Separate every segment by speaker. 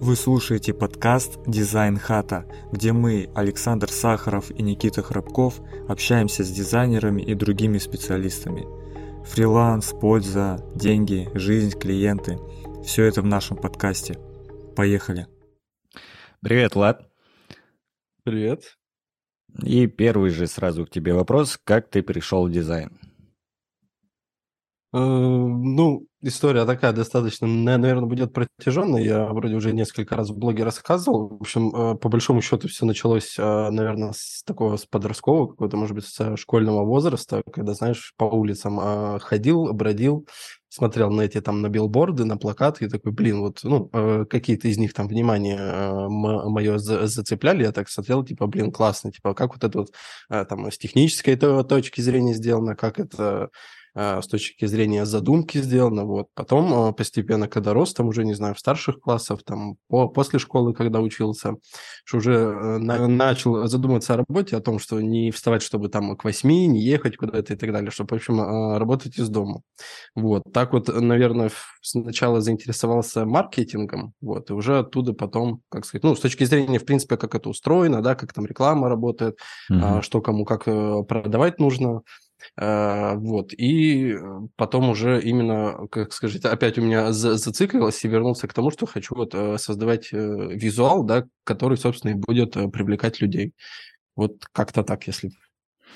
Speaker 1: Вы слушаете подкаст «Дизайн хата», где мы, Александр Сахаров и Никита Храбков, общаемся с дизайнерами и другими специалистами. Фриланс, польза, деньги, жизнь, клиенты – все это в нашем подкасте. Поехали!
Speaker 2: Привет, Влад.
Speaker 3: Привет.
Speaker 2: И первый же сразу к тебе вопрос. Как ты пришел в дизайн?
Speaker 3: Э, ну, история такая достаточно, наверное, будет протяженная. Я вроде уже несколько раз в блоге рассказывал. В общем, э, по большому счету все началось, э, наверное, с такого с подросткового, какого-то, может быть, с школьного возраста, когда, знаешь, по улицам ходил, бродил, смотрел на эти там на билборды, на плакаты, и такой, блин, вот, ну, какие-то из них там внимание мое зацепляли, я так смотрел, типа, блин, классно, типа, как вот это вот там с технической точки зрения сделано, как это а, с точки зрения задумки сделано. Вот. Потом а, постепенно, когда рос, там уже, не знаю, в старших классах, там по, после школы, когда учился, что уже э, на, начал задумываться о работе, о том, что не вставать, чтобы там к восьми, не ехать куда-то и так далее, чтобы, в общем, работать из дома. Вот. Так вот, наверное, сначала заинтересовался маркетингом, вот, и уже оттуда потом, как сказать, ну, с точки зрения, в принципе, как это устроено, да, как там реклама работает, mm-hmm. что кому как э, продавать нужно, Э, вот, и э, потом уже именно, как скажите, опять у меня зациклилось и вернулся к тому, что хочу вот э, создавать визуал, да, который, собственно, и будет привлекать людей. Вот как-то так, если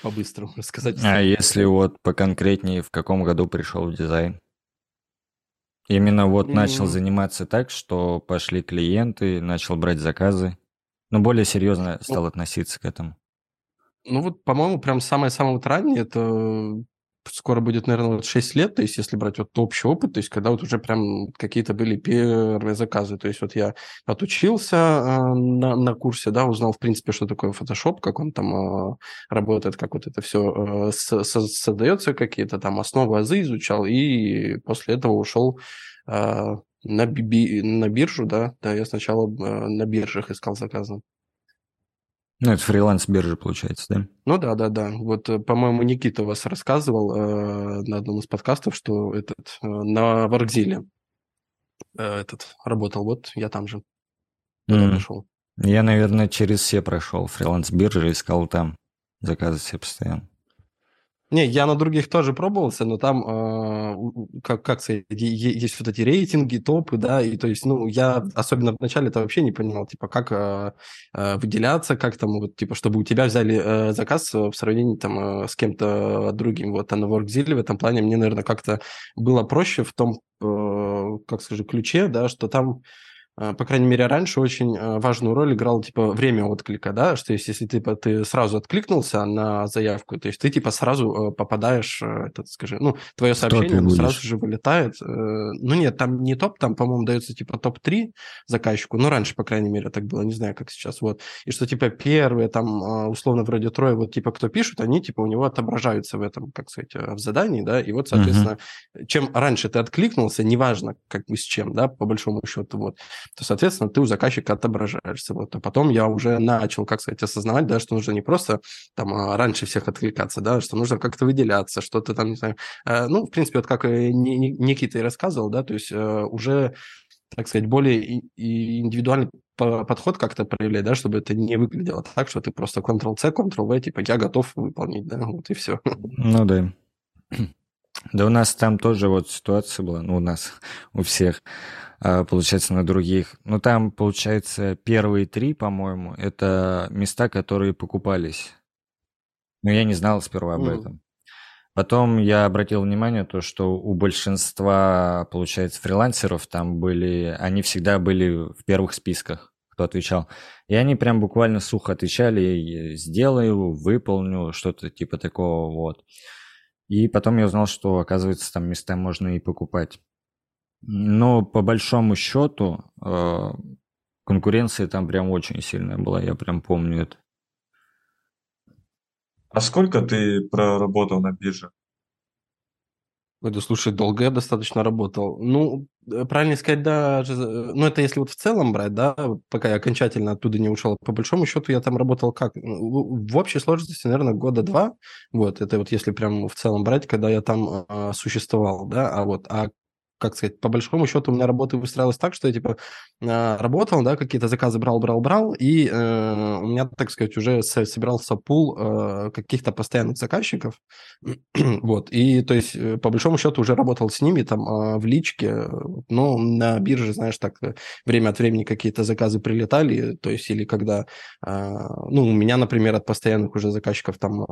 Speaker 3: по-быстрому рассказать.
Speaker 2: А если вот поконкретнее, в каком году пришел в дизайн? Именно вот mm-hmm. начал заниматься так, что пошли клиенты, начал брать заказы, но более серьезно стал относиться к этому.
Speaker 3: Ну вот, по-моему, прям самое-самое вот раннее, это скоро будет, наверное, вот 6 лет, то есть если брать вот общий опыт, то есть когда вот уже прям какие-то были первые заказы, то есть вот я отучился э, на, на курсе, да, узнал, в принципе, что такое Photoshop, как он там э, работает, как вот это все э, с, с, создается, какие-то там основы азы изучал, и после этого ушел э, на, би, на биржу, да, да, я сначала э, на биржах искал заказы.
Speaker 2: Ну, это фриланс-биржа, получается, да?
Speaker 3: Ну да, да, да. Вот, э, по-моему, Никита вас рассказывал э, на одном из подкастов, что этот э, на Варгзиле э, этот работал. Вот я там же
Speaker 2: mm. пришел. Я, наверное, через все прошел. Фриланс-биржи искал там заказы все постоянно.
Speaker 3: Не, я на других тоже пробовался, но там, э, как, как сказать, есть вот эти рейтинги, топы, да, и то есть, ну, я особенно в начале это вообще не понимал, типа, как э, э, выделяться, как там, вот, типа, чтобы у тебя взяли э, заказ в сравнении там э, с кем-то другим. Вот, а на WorkZilla в этом плане мне, наверное, как-то было проще в том, э, как скажу, ключе, да, что там по крайней мере, раньше очень а, важную роль играл, типа, время отклика, да, что есть, если типа, ты сразу откликнулся на заявку, то есть ты, типа, сразу э, попадаешь, э, этот, скажи, ну, твое сообщение сразу же вылетает. Э, ну, нет, там не топ, там, по-моему, дается, типа, топ-3 заказчику, ну, раньше, по крайней мере, так было, не знаю, как сейчас, вот, и что, типа, первые, там, а, условно, вроде трое, вот, типа, кто пишут, они, типа, у него отображаются в этом, как сказать, в задании, да, и вот, соответственно, uh-huh. чем раньше ты откликнулся, неважно, как бы с чем, да, по большому счету, вот, то, соответственно, ты у заказчика отображаешься. Вот. А потом я уже начал, как сказать, осознавать, да, что нужно не просто там а, раньше всех откликаться, да, что нужно как-то выделяться, что-то там, не знаю. Э, ну, в принципе, вот как Никита и рассказывал, да, то есть э, уже так сказать, более индивидуальный подход как-то проявлять, да, чтобы это не выглядело так, что ты просто Ctrl-C, Ctrl-V, типа, я готов выполнить, да, вот и все.
Speaker 2: Ну да. Да у нас там тоже вот ситуация была, ну у нас, у всех. А, получается, на других. Но там, получается, первые три, по-моему, это места, которые покупались. Но я не знал сперва об этом. Потом я обратил внимание то, что у большинства, получается, фрилансеров там были, они всегда были в первых списках, кто отвечал. И они прям буквально сухо отвечали, сделаю, выполню, что-то типа такого вот. И потом я узнал, что, оказывается, там места можно и покупать. Но по большому счету э, конкуренция там прям очень сильная была, я прям помню это.
Speaker 1: А сколько ты проработал на бирже?
Speaker 3: Это, слушай, долго я достаточно работал. Ну, правильно сказать, да, ну, это если вот в целом брать, да, пока я окончательно оттуда не ушел. По большому счету я там работал как? Ну, в общей сложности, наверное, года два. Вот, это вот если прям в целом брать, когда я там э, существовал, да, а вот, а как сказать, по большому счету у меня работа выстраивалась так, что я, типа, э, работал, да, какие-то заказы брал, брал, брал, и э, у меня, так сказать, уже собирался пул э, каких-то постоянных заказчиков, вот, и, то есть, э, по большому счету уже работал с ними там э, в личке, но на бирже, знаешь, так, время от времени какие-то заказы прилетали, то есть, или когда, э, ну, у меня, например, от постоянных уже заказчиков там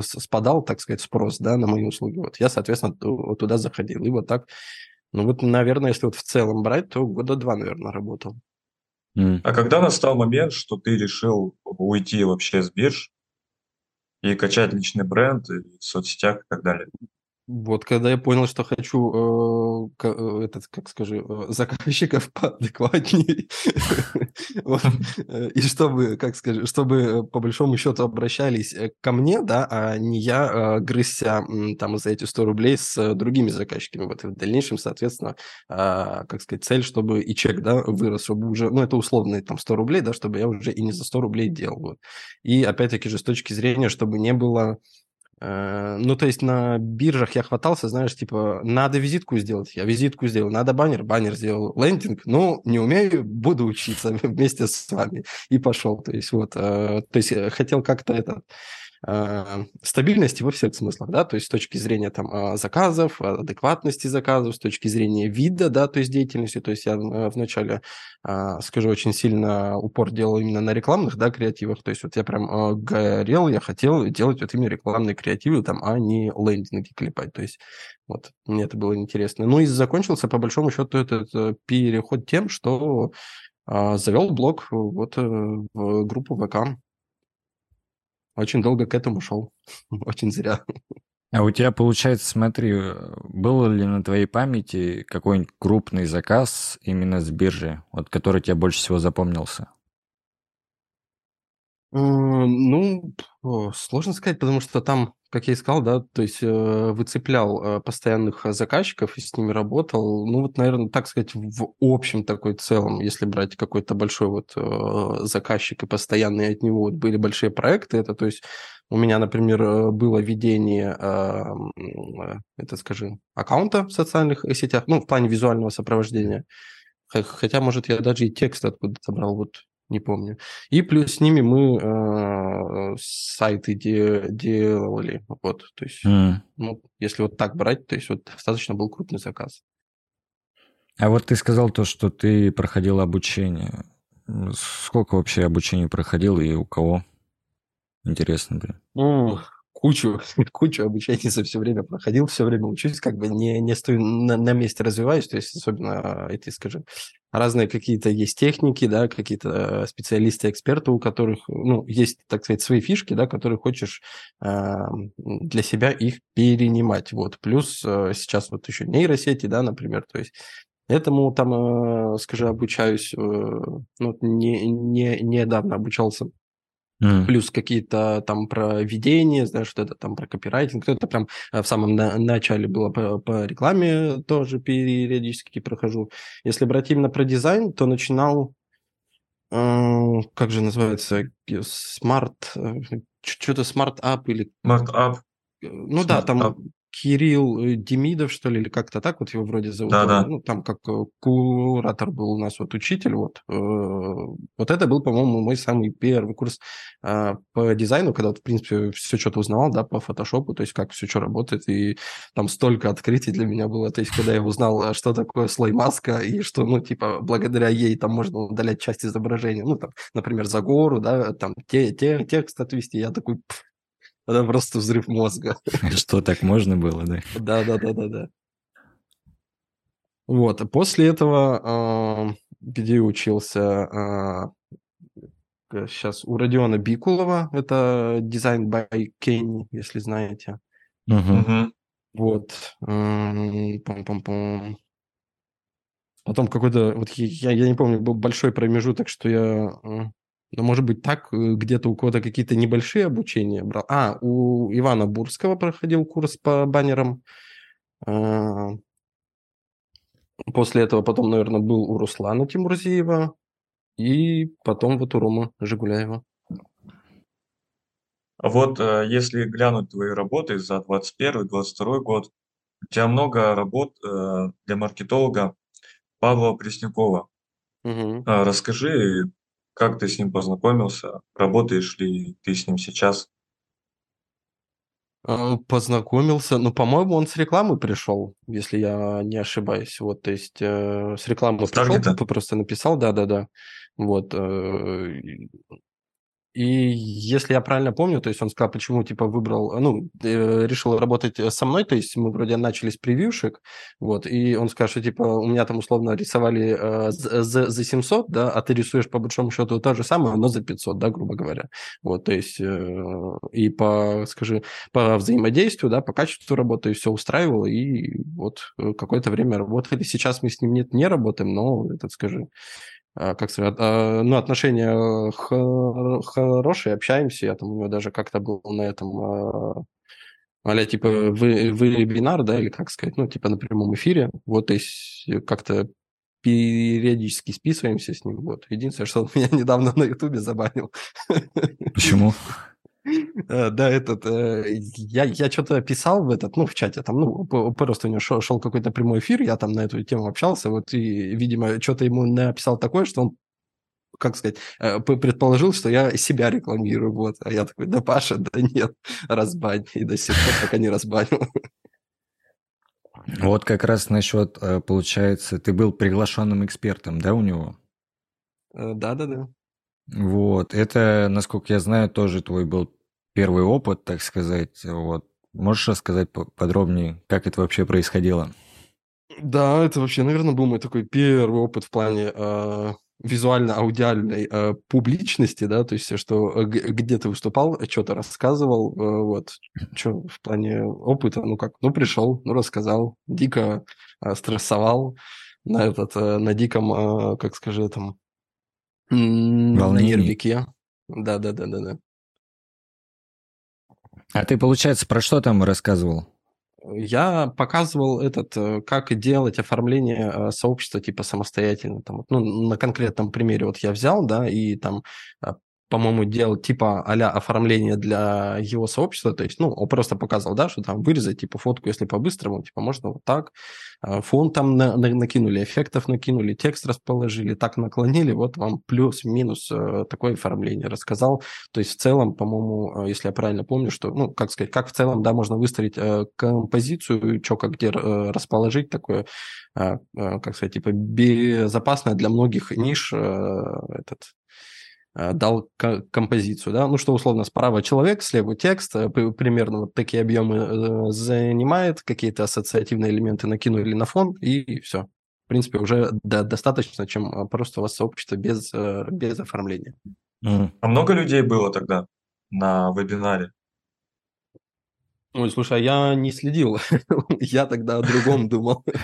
Speaker 3: спадал, так сказать, спрос, да, на мои услуги, вот, я, соответственно, туда заходил, и вот так ну вот, наверное, если вот в целом брать, то года два, наверное, работал.
Speaker 1: А когда настал момент, что ты решил уйти вообще с бирж и качать личный бренд в соцсетях и так далее?
Speaker 3: Вот, когда я понял, что хочу, э, э, этот, как скажи, э, заказчиков поадекватнее, и чтобы, как скажи, чтобы по большому счету обращались ко мне, да, а не я грызся там за эти 100 рублей с другими заказчиками. Вот в дальнейшем, соответственно, а, как сказать, цель, чтобы и чек, да, вырос, чтобы уже, ну, это условные там 100 рублей, да, чтобы я уже и не за 100 рублей делал. И опять-таки же с точки зрения, чтобы не было Э, ну, то есть на биржах я хватался, знаешь, типа, надо визитку сделать, я визитку сделал, надо баннер, баннер сделал, лендинг, ну, не умею, буду учиться вместе с вами. И пошел, то есть вот, э, то есть э, хотел как-то это Э, стабильности во всех смыслах, да, то есть с точки зрения там а, заказов, адекватности заказов, с точки зрения вида, да, то есть деятельности, то есть я э, вначале, а, скажу, очень сильно упор делал именно на рекламных, да, креативах, то есть вот я прям а, горел, я хотел делать вот именно рекламные креативы там, а не лендинги клепать, то есть вот, мне это было интересно. Ну и закончился, по большому счету, этот э, переход тем, что завел блог вот в группу ВК, очень долго к этому шел. Очень зря.
Speaker 2: А у тебя, получается, смотри, был ли на твоей памяти какой-нибудь крупный заказ именно с биржи, вот который тебе больше всего запомнился?
Speaker 3: Ну, сложно сказать, потому что там, как я и сказал, да, то есть э, выцеплял э, постоянных заказчиков и с ними работал. Ну, вот, наверное, так сказать, в общем такой целом, если брать какой-то большой вот э, заказчик и постоянные от него вот были большие проекты, это, то есть у меня, например, было ведение, это, скажи, аккаунта в социальных сетях, ну, в плане визуального сопровождения. Хотя, может, я даже и текст откуда-то брал, вот не помню. И плюс с ними мы э, сайты де, делали. Вот, то есть, mm. ну, если вот так брать, то есть вот достаточно был крупный заказ.
Speaker 2: А вот ты сказал то, что ты проходил обучение. Сколько вообще обучений проходил и у кого? Интересно, блин.
Speaker 3: Ну, кучу, кучу обучений за все время проходил, все время учусь, как бы не, не стою на, на месте, развиваюсь, то есть особенно эти, скажем, разные какие-то есть техники, да, какие-то специалисты, эксперты, у которых, ну, есть, так сказать, свои фишки, да, которые хочешь э, для себя их перенимать, вот, плюс э, сейчас вот еще нейросети, да, например, то есть Этому там, э, скажи, обучаюсь, э, ну, не, не, недавно обучался Mm. Плюс какие-то там про ведение, знаешь, что это там про копирайтинг. Это прям э, в самом на- начале было по, по рекламе тоже периодически прохожу. Если брать именно про дизайн, то начинал, э, как же называется, смарт, э, что-то смарт-ап или...
Speaker 1: Смарт-ап.
Speaker 3: Ну Smart да, там up. Кирилл э, Демидов, что ли, или как-то так вот его вроде зовут. Да, да. Ну, там как э, куратор был у нас вот учитель, вот. Э, вот это был, по-моему, мой самый первый курс по дизайну, когда, в принципе, все что-то узнавал, да, по фотошопу, то есть как все что работает, и там столько открытий для меня было, то есть когда я узнал, что такое слой маска, и что, ну, типа, благодаря ей там можно удалять часть изображения, ну, там, например, за гору, да, там, те, те, текст отвести, я такой, это просто взрыв мозга.
Speaker 2: Что, так можно было, да?
Speaker 3: Да, да, да, да, да. Вот, после этого, а, где учился, сейчас а, у Родиона Бикулова, это дизайн by Kenny, если знаете. Угу. Вот. Пом-пом-пом. Потом какой-то, вот я, я не помню, был большой промежуток, что я ну, может быть, так э, где-то у кого-то какие-то небольшие обучения брал. А, у Ивана Бурского проходил курс по баннерам. А, после этого потом, наверное, был у Руслана Тимурзиева. И потом вот у Ромы Жигуляева.
Speaker 1: А вот э, если глянуть твои работы за 21-22 год, У тебя много работ э, для маркетолога Павла Преснякова. А, Расскажи, как ты с ним познакомился, работаешь ли ты с ним сейчас?
Speaker 3: А, Познакомился, ну, по-моему, он с рекламы пришел, если я не ошибаюсь. Вот, то есть э, с рекламы
Speaker 1: С
Speaker 3: пришел,
Speaker 1: таргета?
Speaker 3: п- просто написал, да-да-да. Вот. э, И если я правильно помню, то есть он сказал, почему типа выбрал, ну, э, решил работать э, со мной, то есть мы вроде начали с превьюшек, вот, и он сказал, что типа у меня там условно рисовали э, за, за за 700, да, а ты рисуешь по большому счету то же самое, но за 500, да, грубо говоря. Вот, то есть э, и по, скажи, по взаимодействию, да, по качеству работы все устраивало, и вот э, какое-то время работали. Сейчас мы с ним нет, не работаем, но, этот, скажи, как сказать, а, ну, отношения хор- хорошие, общаемся. Я там у него даже как-то был на этом, а, а типа, вы, вы вебинар, да, или как сказать, ну, типа на прямом эфире. Вот, есть э, как-то периодически списываемся с ним. Вот. Единственное, что он меня недавно на Ютубе забанил.
Speaker 2: Почему?
Speaker 3: Э, Да, этот, э, я, я что-то писал в этот, ну, в чате, там, ну, просто у него шел, шел какой-то прямой эфир, я там на эту тему общался, вот, и, видимо, что-то ему написал такое, что он, как сказать, э, предположил, что я себя рекламирую, вот, а я такой, да, Паша, да нет, разбань, и до сих пор пока не разбанил.
Speaker 2: Вот как раз насчет, получается, ты был приглашенным экспертом, да, у него?
Speaker 3: Да-да-да.
Speaker 2: Вот, это, насколько я знаю, тоже твой был первый опыт, так сказать. Вот, можешь рассказать по- подробнее, как это вообще происходило?
Speaker 3: Да, это вообще, наверное, был мой такой первый опыт в плане э, визуально-аудиальной э, публичности, да, то есть, что э, где ты выступал, что-то рассказывал, э, вот, что в плане опыта, ну как, ну пришел, ну рассказал, дико э, стрессовал на этот, э, на диком, э, как скажи, там, м, на нервике. Да-да-да-да-да.
Speaker 2: А ты, получается, про что там рассказывал?
Speaker 3: Я показывал этот, э, как делать оформление э, сообщества типа самостоятельно. Там, ну, на конкретном примере вот я взял, да, и там, э, по-моему, делал типа а оформление для его сообщества. То есть, ну, он просто показывал, да, что там вырезать типа фотку, если по-быстрому, типа можно вот так. А, Фон там на- на- накинули, эффектов накинули, текст расположили, так наклонили, вот вам плюс-минус э, такое оформление рассказал. То есть в целом, по-моему, э, если я правильно помню, что, ну, как сказать, как в целом, да, можно выстроить э, композицию, что как где э, расположить такое, э, э, как сказать, типа безопасное для многих ниш э, этот э, дал ко- композицию, да, ну что условно справа человек, слева текст, э, примерно вот такие объемы э, занимает, какие-то ассоциативные элементы накинули на фон и все. В принципе, уже до- достаточно, чем э, просто у вас сообщество без, э, без оформления.
Speaker 1: А много людей было тогда на вебинаре?
Speaker 3: Ой, слушай, а я не следил. Я тогда о другом думал.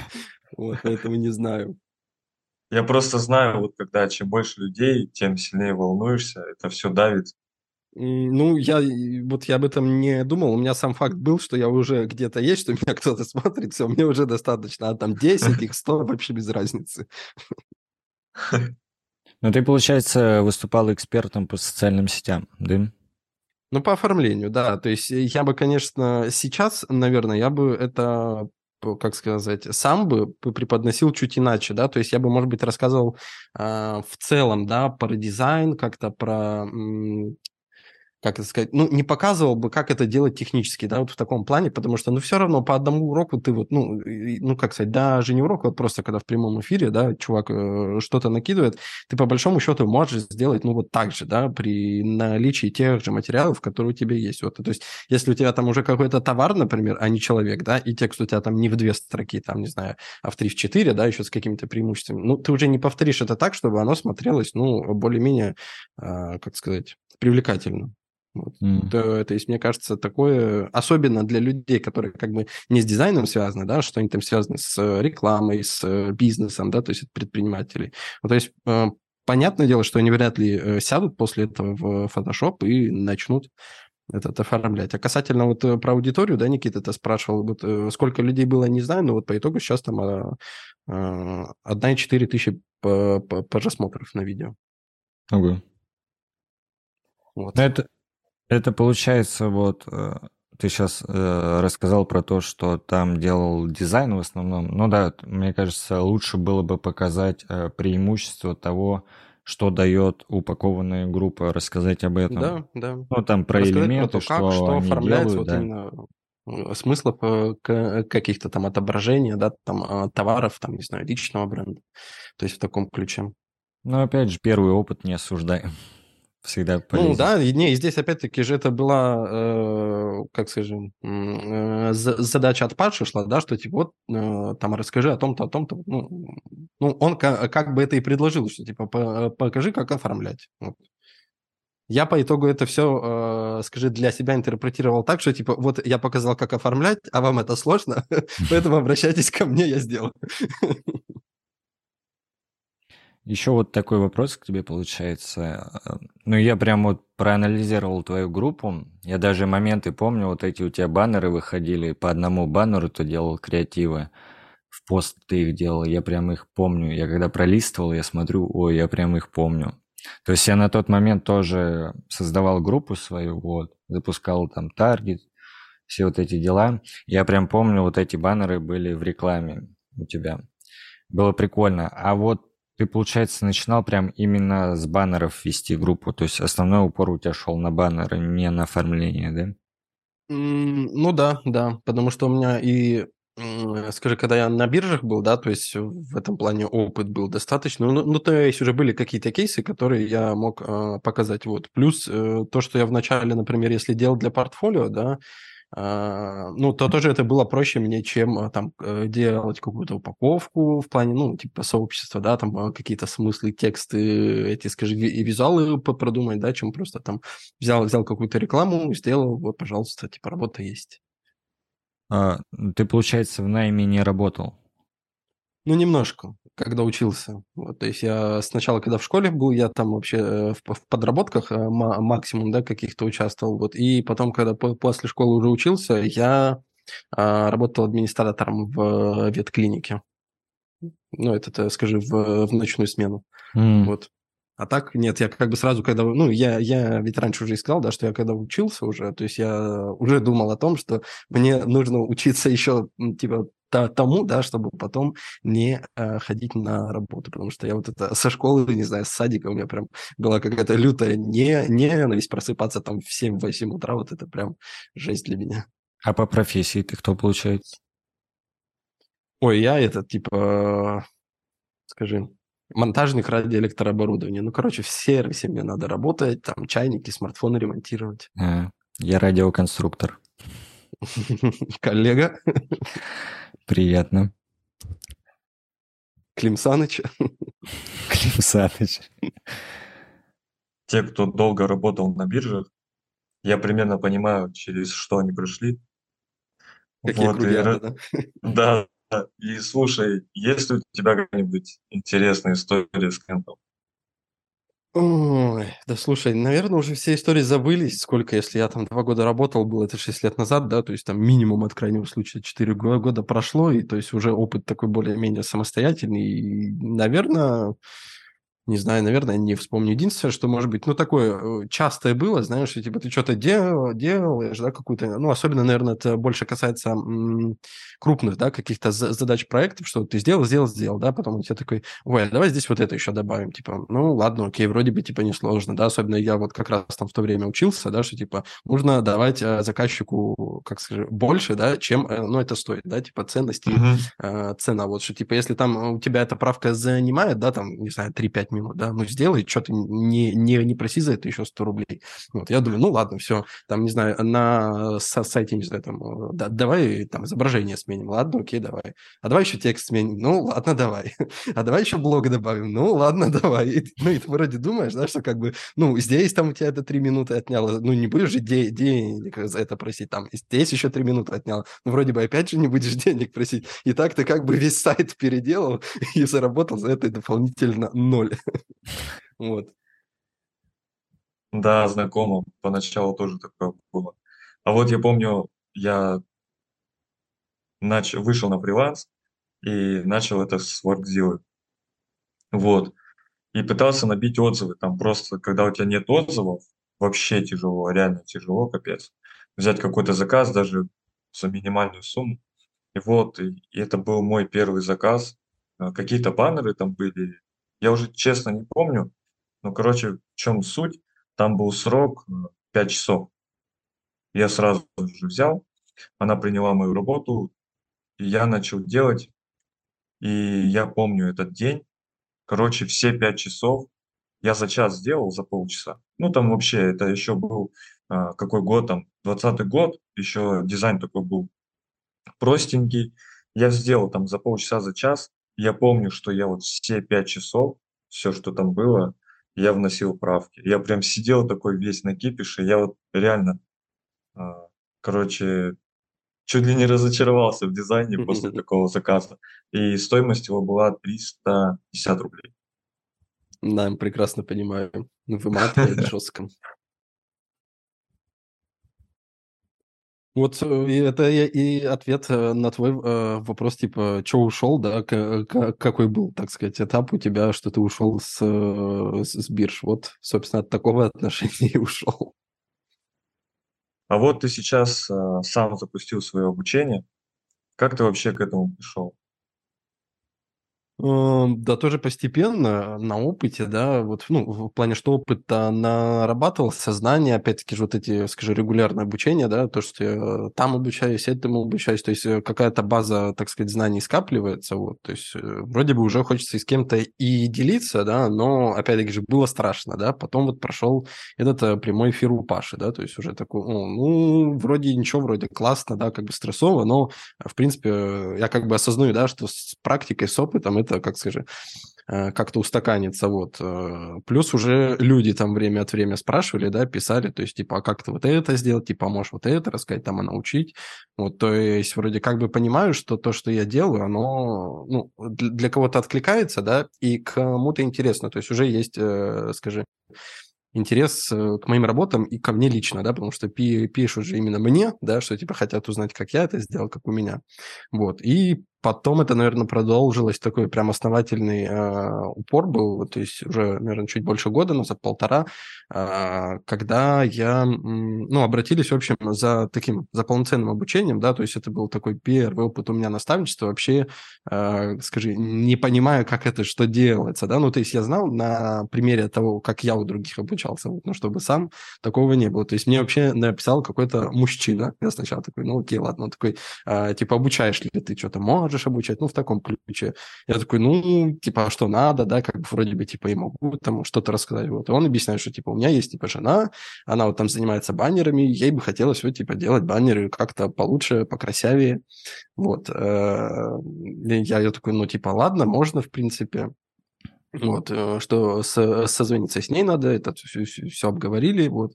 Speaker 3: Вот, поэтому не знаю.
Speaker 1: Я просто знаю, вот когда чем больше людей, тем сильнее волнуешься, это все давит.
Speaker 3: Ну, я вот я об этом не думал. У меня сам факт был, что я уже где-то есть, что меня кто-то смотрит, все, мне уже достаточно. А там 10, их 100, вообще без разницы.
Speaker 2: Ну, ты, получается, выступал экспертом по социальным сетям, да?
Speaker 3: Ну, по оформлению, да. То есть э, я бы, конечно, сейчас, наверное, я бы это, как сказать, сам бы преподносил чуть иначе, да. То есть я бы, может быть, рассказывал а, в целом, да, про дизайн, как-то про, как это сказать, ну, не показывал бы, как это делать технически, да, вот в таком плане, потому что, ну, все равно по одному уроку ты вот, ну, ну, как сказать, даже не урок, вот просто когда в прямом эфире, да, чувак э, что-то накидывает, ты по большому счету можешь сделать, ну, вот так же, да, при наличии тех же материалов, которые у тебя есть. Вот, то есть, если у тебя там уже какой-то товар, например, а не человек, да, и текст у тебя там не в две строки, там, не знаю, а в три, в четыре, да, еще с какими-то преимуществами, ну, ты уже не повторишь это так, чтобы оно смотрелось, ну, более-менее, а, как сказать, привлекательно. Вот.
Speaker 2: М.
Speaker 3: То, то есть, мне кажется, такое, особенно для людей, которые как бы не с дизайном связаны, да, что они там связаны с э, рекламой, с э, бизнесом, да, то есть предпринимателей. Ну, то есть, э, понятное дело, что они вряд ли сядут после этого в Photoshop и начнут этот оформлять. А касательно вот про аудиторию, да, Никита, ты спрашивал, вот сколько людей было, не знаю, но вот по итогу сейчас там а, а, 1,4 тысячи просмотров на видео.
Speaker 2: Ого.
Speaker 3: Вот.
Speaker 2: Ну, это, это получается вот, э, ты сейчас э, рассказал про то, что там делал дизайн в основном. Ну да, мне кажется, лучше было бы показать э, преимущество того, что дает упакованная группа, рассказать об этом.
Speaker 3: Да, да.
Speaker 2: Ну там про
Speaker 3: Рассказать про
Speaker 2: элементы,
Speaker 3: то, как,
Speaker 2: что,
Speaker 3: что
Speaker 2: они
Speaker 3: оформляется,
Speaker 2: делают,
Speaker 3: вот
Speaker 2: да.
Speaker 3: именно э, смыслов э, каких-то там отображения, да, там э, товаров, там, не знаю, личного бренда. То есть в таком ключе.
Speaker 2: Но опять же, первый опыт не осуждаем. Всегда
Speaker 3: Ну
Speaker 2: полезен.
Speaker 3: да, и не, здесь опять-таки же это была, э, как скажем, э, за- задача от Паши шла, да, что типа вот э, там расскажи о том-то, о том-то. Ну, ну он ка- как бы это и предложил, что типа по- покажи, как оформлять. Вот. Я по итогу это все, скажи, для себя интерпретировал так, что типа вот я показал, как оформлять, а вам это сложно, поэтому обращайтесь ко мне, я сделаю.
Speaker 2: Еще вот такой вопрос к тебе получается. Ну, я прям вот проанализировал твою группу. Я даже моменты помню, вот эти у тебя баннеры выходили, по одному баннеру ты делал креативы, в пост ты их делал, я прям их помню. Я когда пролистывал, я смотрю, ой, я прям их помню. То есть я на тот момент тоже создавал группу свою, вот, запускал там таргет, все вот эти дела. Я прям помню, вот эти баннеры были в рекламе у тебя. Было прикольно. А вот ты, получается, начинал прям именно с баннеров вести группу, то есть основной упор у тебя шел на баннеры, не на оформление, да?
Speaker 3: Ну да, да, потому что у меня и, скажи, когда я на биржах был, да, то есть в этом плане опыт был достаточно, ну, ну, то есть уже были какие-то кейсы, которые я мог э, показать, вот. Плюс э, то, что я вначале, например, если делал для портфолио, да, ну, то тоже это было проще мне, чем а, там э, делать какую-то упаковку в плане, ну, типа сообщества, да, там а, какие-то смыслы, тексты, эти, скажи, и визуалы продумать, да, чем просто там взял, взял какую-то рекламу, сделал, вот, пожалуйста, типа работа есть.
Speaker 2: А, ты, получается, в найме не работал?
Speaker 3: Ну, немножко, когда учился. Вот, то есть я сначала, когда в школе был, я там вообще э, в, в подработках э, ма- максимум, да, каких-то участвовал. Вот, и потом, когда по- после школы уже учился, я а, работал администратором в ветклинике. Ну, это, э, скажи, в, в ночную смену.
Speaker 2: М,
Speaker 3: Вот. А так, нет, я как бы сразу, когда... Ну, я, я ведь раньше уже и сказал, да, что я когда учился уже, то есть я уже думал о том, что мне нужно учиться еще, типа, тому, да, чтобы потом не э, ходить на работу, потому что я вот это со школы, не знаю, с садика у меня прям была какая-то лютая не, ненависть просыпаться там в 7-8 утра, вот это прям жесть для меня.
Speaker 2: А по профессии ты кто, получается?
Speaker 3: Ой, я это, типа, скажи, монтажник радиоэлектрооборудования. Ну, короче, в сервисе мне надо работать, там, чайники, смартфоны ремонтировать.
Speaker 2: А, я радиоконструктор.
Speaker 3: Коллега
Speaker 2: Приятно.
Speaker 3: Клим Саныч.
Speaker 2: Клим Саныч.
Speaker 1: Те, кто долго работал на биржах, я примерно понимаю, через что они прошли.
Speaker 3: Какие
Speaker 1: Вот, и
Speaker 3: круги
Speaker 1: ра-
Speaker 3: ада, да?
Speaker 1: Да, и слушай, есть ли у тебя какая-нибудь интересная история с кем-то?
Speaker 3: Ой, да слушай, наверное, уже все истории забылись. Сколько, если я там два года работал, было это 6 лет назад, да, то есть там минимум от крайнего случая 4 го- года прошло, и то есть уже опыт такой более-менее самостоятельный. И, наверное, не знаю, наверное, не вспомню. Единственное, что может быть, ну, такое э, частое было, знаешь, что, типа ты что-то делал, делаешь, да, какую-то, ну, особенно, наверное, это больше касается м, крупных, да, каких-то за- задач проектов, что ты сделал, сделал, сделал, да, потом у тебя такой, ой, а давай здесь вот это еще добавим, типа, ну, ладно, окей, вроде бы, типа, несложно, да, особенно я вот как раз там в то время учился, да, что, типа, нужно давать э, заказчику, как скажем, больше, да, чем, э, ну, это стоит, да, типа, ценности
Speaker 1: Мгм.
Speaker 3: э, цена. Вот что, типа, если там у тебя эта правка занимает, да, там, не знаю, 3-5 минут, да, ну, сделай, что ты не, не, не проси за это еще 100 рублей. Вот, я думаю, ну, ладно, все, там, не знаю, на са- сайте, не знаю, там, э, да, давай там изображение сменим, ладно, окей, давай. А давай еще текст сменим, ну, ладно, давай. А давай еще блог добавим, ну, ладно, давай. Ну, и ты вроде думаешь, да, что как бы, ну, здесь там у тебя это 3 минуты отняло, ну, не будешь же де- денег за это просить, там, здесь еще 3 минуты отняло, ну, вроде бы опять же не будешь денег просить. И так ты как бы весь сайт переделал и заработал за это дополнительно ноль. Вот.
Speaker 1: Да, знакомо. Поначалу тоже такое было. А вот я помню, я нач... вышел на фриланс и начал это с WorkZilla. Вот. И пытался набить отзывы. Там просто, когда у тебя нет отзывов, вообще тяжело, реально тяжело, капец. взять какой-то заказ даже за минимальную сумму. И вот, и это был мой первый заказ. А, какие-то баннеры там были. Я уже честно не помню. Но, короче, в чем суть? Там был срок 5 часов. Я сразу же взял, она приняла мою работу, и я начал делать. И я помню этот день. Короче, все 5 часов я за час сделал, за полчаса. Ну, там вообще, это еще был а, какой год там, 20 год, еще дизайн такой был простенький. Я сделал там за полчаса, за час. Я помню, что я вот все 5 часов, все, что там было, я вносил правки. Я прям сидел такой весь на кипише, я вот реально, а, короче, чуть ли не разочаровался в дизайне после такого заказа. И стоимость его была 350 рублей.
Speaker 3: Да, прекрасно понимаю. Выматывает жестко. Вот э, это и ответ э, на твой э, вопрос, типа, что ушел, да, какой был, так сказать, этап у тебя, что ты ушел с, с бирж. Вот, собственно, от такого отношения и ушел.
Speaker 1: А вот ты сейчас сам запустил свое обучение. Как ты вообще к этому пришел?
Speaker 3: Эм, да, тоже постепенно, на опыте, да, вот, ну, в плане, что опыт нарабатывался, знания, опять-таки же вот эти, скажи, регулярное обучение, да, то, что я там обучаюсь, этому обучаюсь, то есть э, какая-то база, так сказать, знаний скапливается, вот, то есть э, вроде бы уже хочется с кем-то и делиться, да, но, опять-таки же, было страшно, да, потом вот прошел этот э, прямой эфир у Паши, да, то есть уже такой, ну, вроде ничего, вроде классно, да, как бы стрессово, но, в принципе, я как бы осознаю, да, что с практикой, с опытом как скажи, э, как-то устаканится, вот. Э, плюс уже люди там время от времени спрашивали, да, писали, то есть, типа, а как ты вот это сделать, типа, а можешь вот это рассказать, там, и научить, вот, то есть, вроде как бы понимаю, что то, что я делаю, оно, ну, для кого-то откликается, да, и кому-то интересно, то есть, уже есть, э, скажи, интерес к моим работам и ко мне лично, да, потому что пи пишут же именно мне, да, что типа хотят узнать, как я это сделал, как у меня. Вот. И Потом это, наверное, продолжилось, такой прям основательный э, упор был, то есть уже, наверное, чуть больше года назад, полтора, э, когда я, ну, обратились, в общем, за таким, за полноценным обучением, да, то есть это был такой первый опыт у меня наставничества, вообще, э, скажи, не понимаю, как это, что делается, да, ну, то есть я знал на примере того, как я у других обучался, вот, но чтобы сам такого не было, то есть мне вообще написал какой-то мужчина, я сначала такой, ну, окей, ладно, он такой, э, типа, обучаешь ли ты что-то, можешь, можешь обучать, ну, в таком ключе. Я такой, ну, типа, а что надо, да, как бы вроде бы, типа, и могу там что-то рассказать. Вот. И он объясняет, что, типа, у меня есть, типа, жена, она вот там занимается баннерами, ей бы хотелось вот, типа, делать баннеры как-то получше, покрасивее. Вот. Э, я, я такой, ну, типа, ладно, можно, в принципе. Вот, э, что созвониться с ней надо, это все, все, все обговорили, вот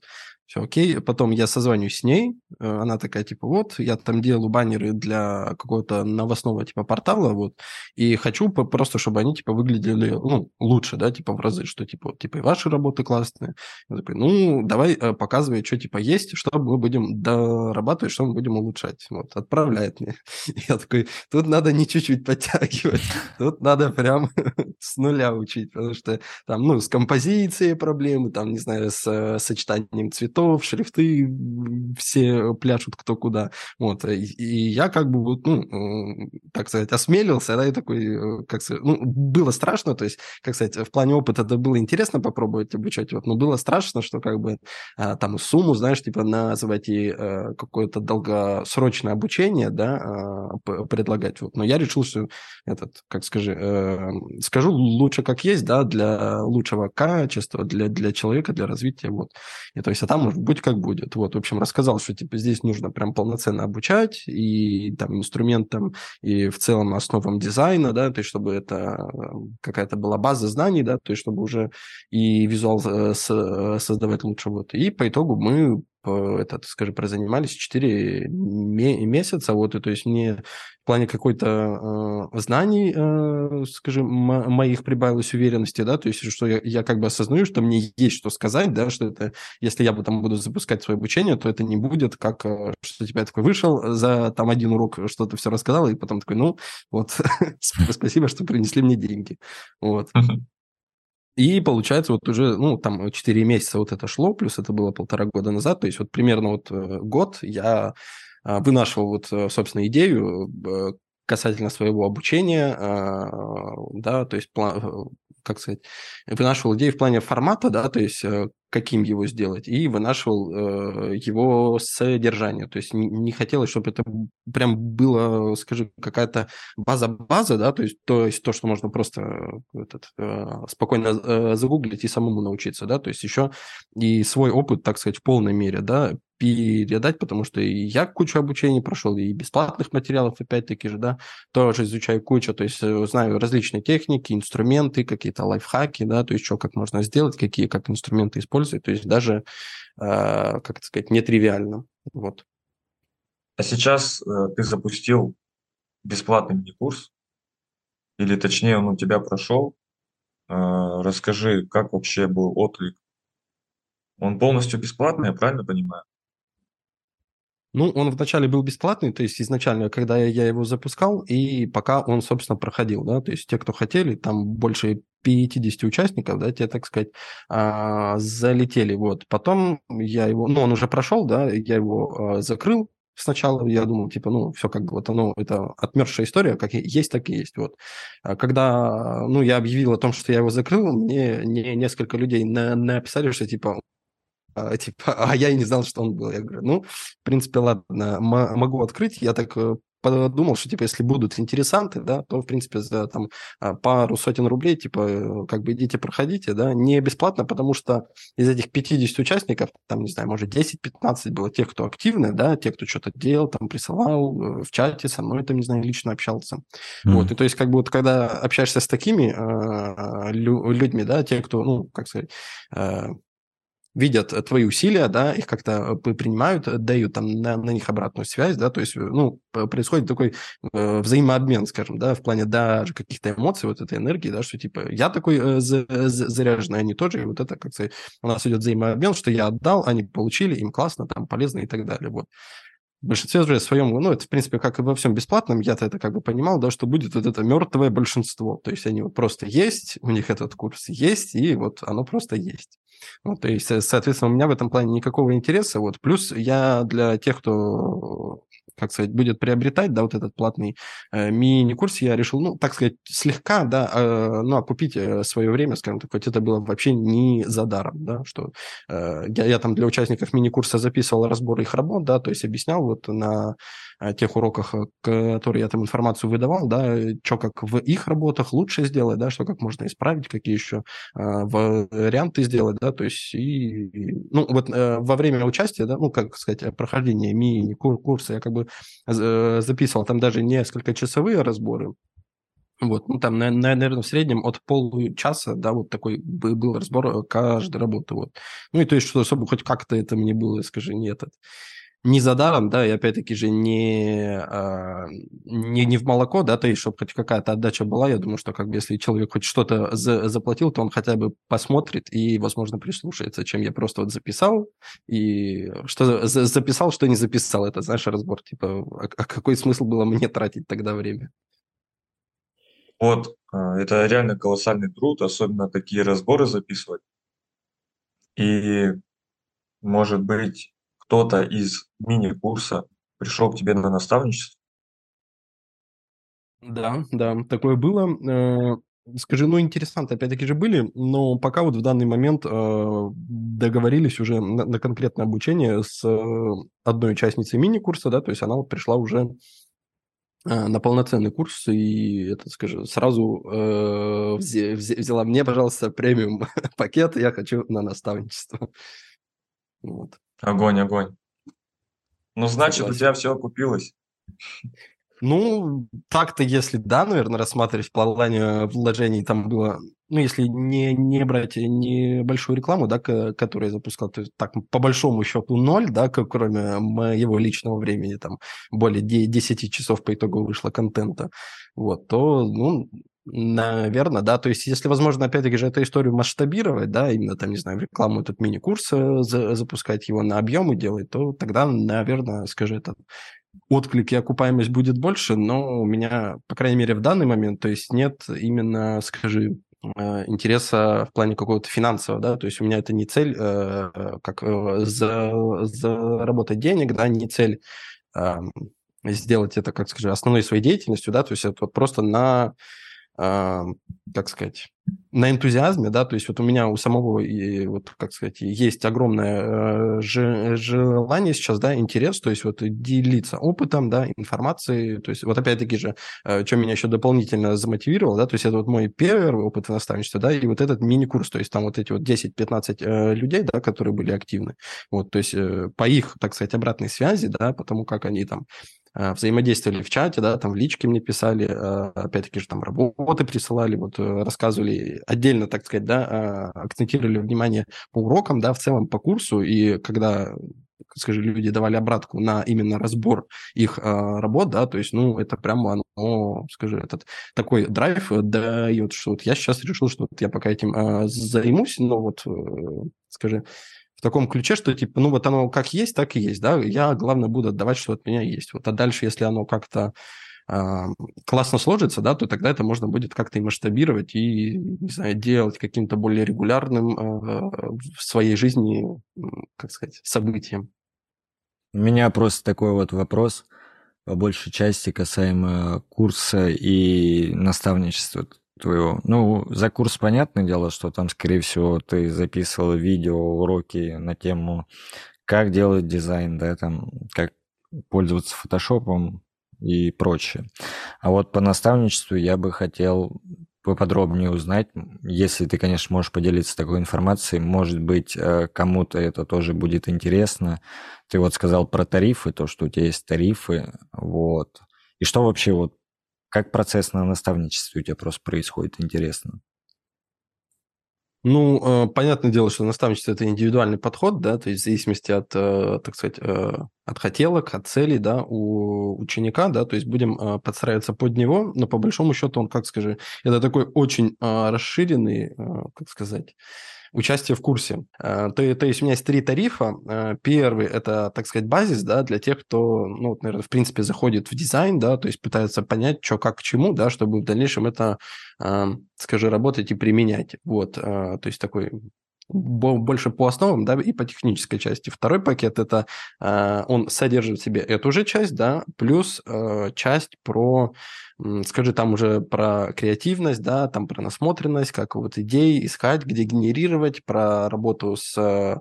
Speaker 3: все окей. Потом я созвонюсь с ней, э, она такая, типа, вот, я там делаю баннеры для какого-то новостного, типа, портала, вот, и хочу просто, чтобы они, типа, выглядели, ну, лучше, да, типа, в разы, что, типа, типа, и ваши работы классные. Я такой, ну, давай э, показывай, что, типа, есть, что мы будем дорабатывать, что мы будем улучшать. Вот, отправляет мне. Я такой, тут надо не чуть-чуть подтягивать, тут надо прям с нуля учить, потому что там, ну, с композицией проблемы, там, не знаю, с э, сочетанием цветов, цветов, шрифты, все пляшут кто куда. Вот. И, и я как бы, вот, ну, так сказать, осмелился, да, и такой, э, как сказать, ну, было страшно, то есть, как сказать, в плане опыта это было интересно попробовать обучать, вот, но было страшно, что как бы а, там сумму, знаешь, типа называть и какое-то долгосрочное обучение, да, а, предлагать. Вот. Но я решил, что этот, как скажи, э, скажу лучше как есть, да, для лучшего качества, для, для человека, для развития, вот. И то есть, а там быть как будет. Вот, в общем, рассказал, что типа здесь нужно прям полноценно обучать и там инструментам, и в целом основам дизайна, да, то есть чтобы это какая-то была база знаний, да, то есть чтобы уже и визуал э, создавать лучше. Вот. И по итогу мы этот, скажи, прозанимались 4 месяца, вот, и то есть мне в плане какой-то э, знаний, э, скажем, моих прибавилось уверенности, да, то есть что я, я как бы осознаю, что мне есть что сказать, да, что это, если я потом буду запускать свое обучение, то это не будет как, э, что тебя такой вышел за там один урок, что-то все рассказал, и потом такой, ну, вот, спасибо, что принесли мне деньги, вот. И получается, вот уже, ну, там 4 месяца вот это шло, плюс это было полтора года назад, то есть вот примерно вот э, год я а, вынашивал вот, э, собственно, идею э, касательно своего обучения, а, да, то есть как сказать, вынашивал идею в плане формата, да, то есть э, каким его сделать, и вынашивал э, его содержание. То есть не, не хотелось, чтобы это прям было, скажи, какая-то база-база, да, то есть, то есть то, что можно просто этот, э, спокойно э, загуглить и самому научиться, да, то есть еще и свой опыт, так сказать, в полной мере, да, передать, потому что и я кучу обучений прошел, и бесплатных материалов, опять-таки же, да, тоже изучаю кучу, то есть э, знаю различные техники, инструменты, какие-то лайфхаки, да, то есть что, как можно сделать, какие, как инструменты использовать, то есть даже, э, как это сказать, нетривиально, вот.
Speaker 1: А сейчас э, ты запустил бесплатный мини-курс, или точнее он у тебя прошел, э, расскажи, как вообще был отклик он полностью бесплатный, я правильно понимаю?
Speaker 3: Ну, он вначале был бесплатный, то есть изначально, когда я его запускал, и пока он, собственно, проходил, да, то есть те, кто хотели, там больше 50 участников, да, те, так сказать, а, залетели, вот. Потом я его, ну, он уже прошел, да, я его а, закрыл, сначала я думал, типа, ну, все как бы вот оно, это отмерзшая история, как есть, так и есть, вот. А когда, ну, я объявил о том, что я его закрыл, мне не, несколько людей на, написали, что, типа, а, типа, а я и не знал, что он был. Я говорю, ну, в принципе, ладно, могу открыть. Я так э, подумал, что, типа, если будут интересанты, да, то, в принципе, за там а, пару сотен рублей, типа, э, как бы идите, проходите, да, не бесплатно, потому что из этих 50 участников, там, не знаю, может, 10-15 было тех, кто активны, да, те, кто что-то делал, там, присылал э, в чате со мной, там, не знаю, лично общался. Mm. Вот, и то есть, как бы, вот, когда общаешься с такими э, людьми, да, те, кто, ну, как сказать, э, видят э, твои усилия, да, их как-то э, принимают, э, дают там на, на них обратную связь, да, то есть, ну, происходит такой э, взаимообмен, скажем, да, в плане даже каких-то эмоций, вот этой энергии, да, что типа я такой э, заряженный, они тоже, и вот это как-то у нас идет взаимообмен, что я отдал, они получили, им классно, там полезно и так далее, вот в большинстве же своем, ну, это, в принципе, как и во всем бесплатном, я-то это как бы понимал, да, что будет вот это мертвое большинство. То есть они вот просто есть, у них этот курс есть, и вот оно просто есть. Ну, то есть, соответственно, у меня в этом плане никакого интереса. Вот. Плюс я для тех, кто как сказать, будет приобретать, да, вот этот платный э, мини-курс, я решил, ну, так сказать, слегка, да, э, ну, окупить э, свое время, скажем так, хоть это было вообще не за даром, да, что э, я, я там для участников мини-курса записывал разбор их работ, да, то есть объяснял вот на тех уроках, э, которые я там информацию выдавал, да, что как в их работах лучше сделать, да, что как можно исправить, какие еще э, варианты сделать, да, то есть и, ну, вот э, во время участия, да, ну, как сказать, прохождения мини-курса я как бы э, записывал там даже несколько часовые разборы, вот, ну там, наверное, в среднем от получаса, да, вот такой был разбор каждой работы, вот. Ну и то есть, что особо хоть как-то это мне было, скажи, нет, это не за даром, да, и опять-таки же не, а, не, не в молоко, да, то есть, чтобы хоть какая-то отдача была, я думаю, что как бы если человек хоть что-то за, заплатил, то он хотя бы посмотрит и, возможно, прислушается, чем я просто вот записал, и что за, записал, что не записал, это, знаешь, разбор, типа, а, а какой смысл было мне тратить тогда время?
Speaker 1: Вот, а, это реально колоссальный труд, особенно такие разборы записывать. И, может быть, кто-то из мини-курса пришел к тебе на наставничество?
Speaker 3: Да, да, такое было. Э, скажи, ну, интересанты опять-таки же были, но пока вот в данный момент э, договорились уже на, конкретное обучение с э, одной участницей мини-курса, да, то есть она вот пришла уже на полноценный курс и это скажи сразу э, взяла мне пожалуйста премиум пакет я хочу на наставничество
Speaker 1: вот. Огонь, огонь. Ну, значит, Согласен. у тебя все окупилось.
Speaker 3: Ну, так-то, если да, наверное, рассматривать в плане вложений, там было, ну, если не, не брать небольшую рекламу, да, которую я запускал, то есть так, по большому счету ноль, да, кроме моего личного времени, там, более 10 часов по итогу вышло контента, вот, то, ну, Наверное, да. То есть, если возможно, опять-таки же эту историю масштабировать, да, именно там, не знаю, рекламу этот мини-курс э, запускать его на объемы делать, то тогда, наверное, скажи, этот отклик и окупаемость будет больше, но у меня, по крайней мере, в данный момент, то есть нет именно, скажи, э, интереса в плане какого-то финансового, да, то есть у меня это не цель, э, как за, заработать денег, да, не цель эм, сделать это, как скажем, основной своей деятельностью, да, то есть это вот просто на как сказать, на энтузиазме, да, то есть вот у меня у самого, и, вот, как сказать, есть огромное э, желание сейчас, да, интерес, то есть вот делиться опытом, да, информацией, то есть вот опять-таки же, э, что меня еще дополнительно замотивировало, да, то есть это вот мой первый опыт наставничества, да, и вот этот мини-курс, то есть там вот эти вот 10-15 э, людей, да, которые были активны, вот, то есть по их, так сказать, обратной связи, да, потому как они там взаимодействовали в чате, да, там в личке мне писали, э, опять-таки же там работы присылали, вот э, рассказывали отдельно, так сказать, да, акцентировали внимание по урокам, да, в целом по курсу, и когда скажи, люди давали обратку на именно разбор их э, работ, да, то есть, ну, это прямо оно, скажи, этот такой драйв дает, что вот я сейчас решил, что вот я пока этим э, займусь, но вот, э, скажи, в таком ключе, что типа, ну вот оно как есть, так и есть, да, я, главное, буду отдавать, что от меня есть. Вот, а дальше, если оно как-то э, классно сложится, да, то тогда это можно будет как-то и масштабировать, и, не знаю, делать каким-то более регулярным э, в своей жизни, как сказать, событием.
Speaker 2: У меня просто такой вот вопрос по большей части касаемо курса и наставничества твоего. Ну, за курс понятное дело, что там, скорее всего, ты записывал видео, уроки на тему, как делать дизайн, да, там, как пользоваться фотошопом и прочее. А вот по наставничеству я бы хотел поподробнее узнать, если ты, конечно, можешь поделиться такой информацией, может быть, э, кому-то это тоже будет интересно. Ты вот сказал про тарифы, то, что у тебя есть тарифы, вот. И что вообще вот как процесс на наставничестве у тебя просто происходит, интересно?
Speaker 3: Ну, э, понятное дело, что наставничество – это индивидуальный подход, да, то есть в зависимости от, э, так сказать, э, от хотелок, от целей, да, у ученика, да, то есть будем подстраиваться под него, но по большому счету он, как скажи, это такой очень расширенный, как сказать, участие в курсе. Э, то, то есть у меня есть три тарифа. Э, первый – это, так сказать, базис, да, для тех, кто, ну, наверное, в принципе, заходит в дизайн, да, то есть пытается понять, что, как, к чему, да, чтобы в дальнейшем это, э, скажи, работать и применять. Вот, то есть такой больше по основам, да, и по технической части. Второй пакет это он содержит в себе эту же часть, да, плюс часть про скажи там уже про креативность, да, там про насмотренность, как вот идеи искать, где генерировать, про работу с э,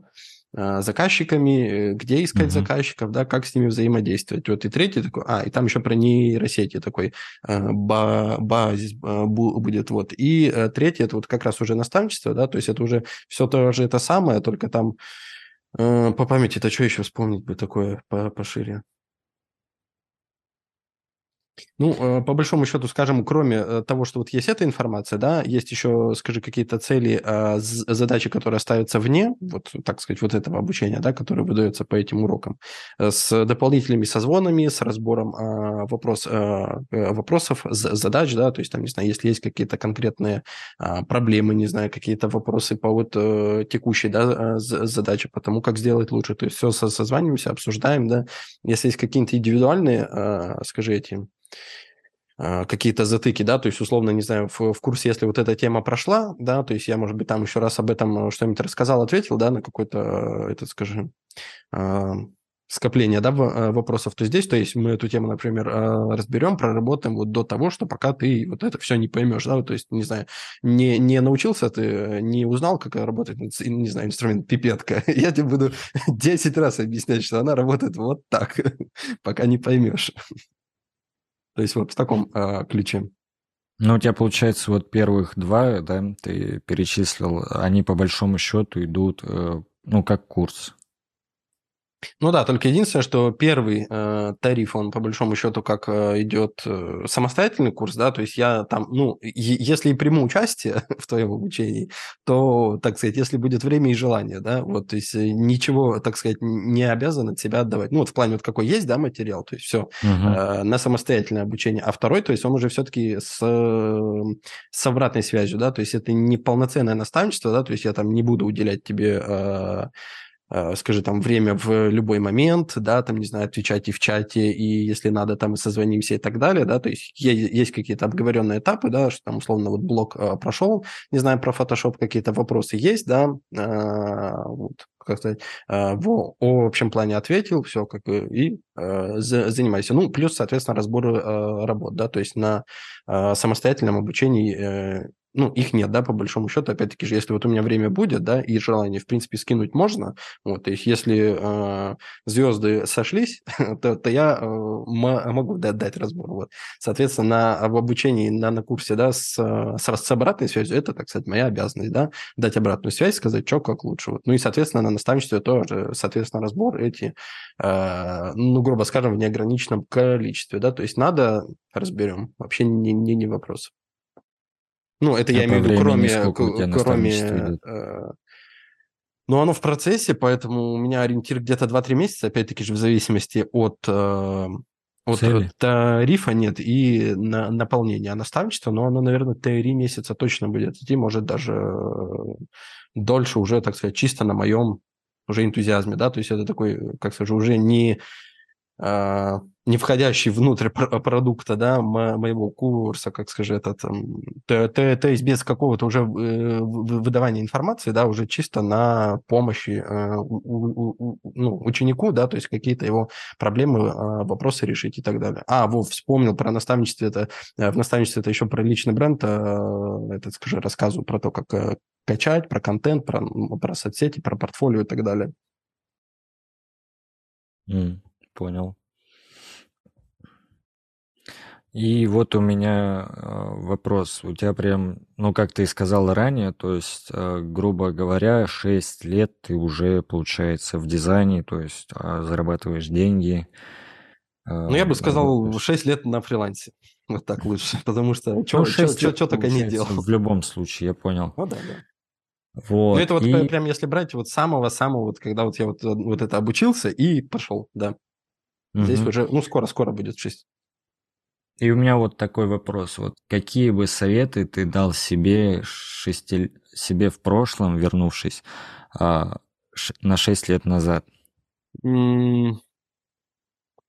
Speaker 3: заказчиками, где искать mm-hmm. заказчиков, да, как с ними взаимодействовать. Вот и третий такой, а, и там еще про нейросети такой э, базис э, будет, вот. И третий, это вот как раз уже наставничество, да, то есть это уже все то же это самое, только там по памяти, это что еще вспомнить бы такое пошире? Ну, э, по большому счету, скажем, кроме э, того, что вот есть эта информация, да, есть еще, скажи, какие-то цели, а, задачи, которые ставятся вне, вот, так сказать, вот этого обучения, да, которое выдается по этим урокам, э, с дополнительными созвонами, с разбором вопрос, вопросов, задач, да, то есть там, не знаю, если есть какие-то конкретные проблемы, не знаю, какие-то вопросы по вот текущей, да, задаче, по тому, как сделать лучше, то есть все созваниваемся, обсуждаем, да, если есть какие-то индивидуальные, скажи, эти какие-то затыки, да, то есть, условно, не знаю, в, в курсе, если вот эта тема прошла, да, то есть я, может быть, там еще раз об этом э, что-нибудь рассказал, ответил, да, на какой-то, э, этот, скажем, а, скопление, да, э, вопросов, то здесь, то есть мы эту тему, например, разберем, проработаем вот до того, что пока ты вот это все не поймешь, да, то есть, не знаю, не, не научился ты, не узнал, как работает, не знаю, инструмент пипетка, я тебе буду 10 раз объяснять, что она работает вот так, пока не поймешь. То есть вот в таком э, ключе.
Speaker 2: Ну, у тебя, получается, вот первых два, да, ты перечислил, они по большому счету идут, э, ну, как курс.
Speaker 3: Ну да, только единственное, что первый э, тариф, он по большому счету как э, идет э, самостоятельный курс, да, то есть я там, ну, если и приму участие в твоем обучении, то, так сказать, если будет время и желание, да, вот, то есть э, ничего, так сказать, не обязан от себя отдавать. Ну, вот в плане вот какой есть, да, материал, то есть все, угу. э, на самостоятельное обучение. А второй, то есть он уже все-таки с, с обратной связью, да, то есть это не полноценное наставничество, да, то есть я там не буду уделять тебе... Э, скажи, там, время в любой момент, да, там, не знаю, отвечайте в чате, и если надо, там, созвонимся и так далее, да, то есть есть какие-то обговоренные этапы, да, что там, условно, вот блок э, прошел, не знаю, про Photoshop какие-то вопросы есть, да, э, вот, как сказать, э, в, общем плане ответил, все, как и э, занимайся. Ну, плюс, соответственно, разбор э, работ, да, то есть на э, самостоятельном обучении э, ну, их нет, да, по большому счету, опять-таки же, если вот у меня время будет, да, и желание, в принципе, скинуть можно, вот, то есть если э, звезды сошлись, то, то я э, могу дать, дать разбор, вот. Соответственно, на, в обучении на, на курсе, да, с, с, с обратной связью, это, так сказать, моя обязанность, да, дать обратную связь, сказать, что как лучше, вот. Ну и, соответственно, на наставничестве тоже, соответственно, разбор эти, э, ну, грубо скажем, в неограниченном количестве, да, то есть надо, разберем, вообще не, не, не вопрос. Ну, это а я имею в виду, кроме... кроме э, ну, оно в процессе, поэтому у меня ориентир где-то 2-3 месяца, опять-таки же в зависимости от, э, от Цели. тарифа нет и на, наполнения наставничества, но оно, наверное, 3 месяца точно будет идти, может даже дольше уже, так сказать, чисто на моем уже энтузиазме, да, то есть это такой, как скажу, уже не а, не входящий внутрь продукта, да, моего курса, как скажи, этот, то, то, то есть без какого-то уже э, выдавания информации, да, уже чисто на помощи э, ну, ученику, да, то есть какие-то его проблемы, вопросы решить и так далее. А, Вов, вспомнил про наставничество, это, э, в наставничестве это еще про личный бренд, этот, скажи, рассказываю про то, как качать, про контент, про, про соцсети, про портфолио и так далее.
Speaker 2: Mm. Понял. И вот у меня э, вопрос. У тебя прям, ну, как ты и сказал ранее, то есть, э, грубо говоря, 6 лет ты уже, получается, в дизайне, то есть а, зарабатываешь деньги.
Speaker 3: Ну, я бы сказал, работаешь. 6 лет на фрилансе. Вот так лучше, потому что что, ну, что, что, что только не делал.
Speaker 2: В любом случае, я понял.
Speaker 3: Ну да, да. Вот. Ну, это вот и... прям если брать вот самого-самого, вот когда вот я вот, вот это обучился и пошел, да. Здесь уже, ну, скоро-скоро будет 6.
Speaker 2: И у меня вот такой вопрос. Вот какие бы советы ты дал себе, шести, себе в прошлом, вернувшись а, ш, на 6 лет назад?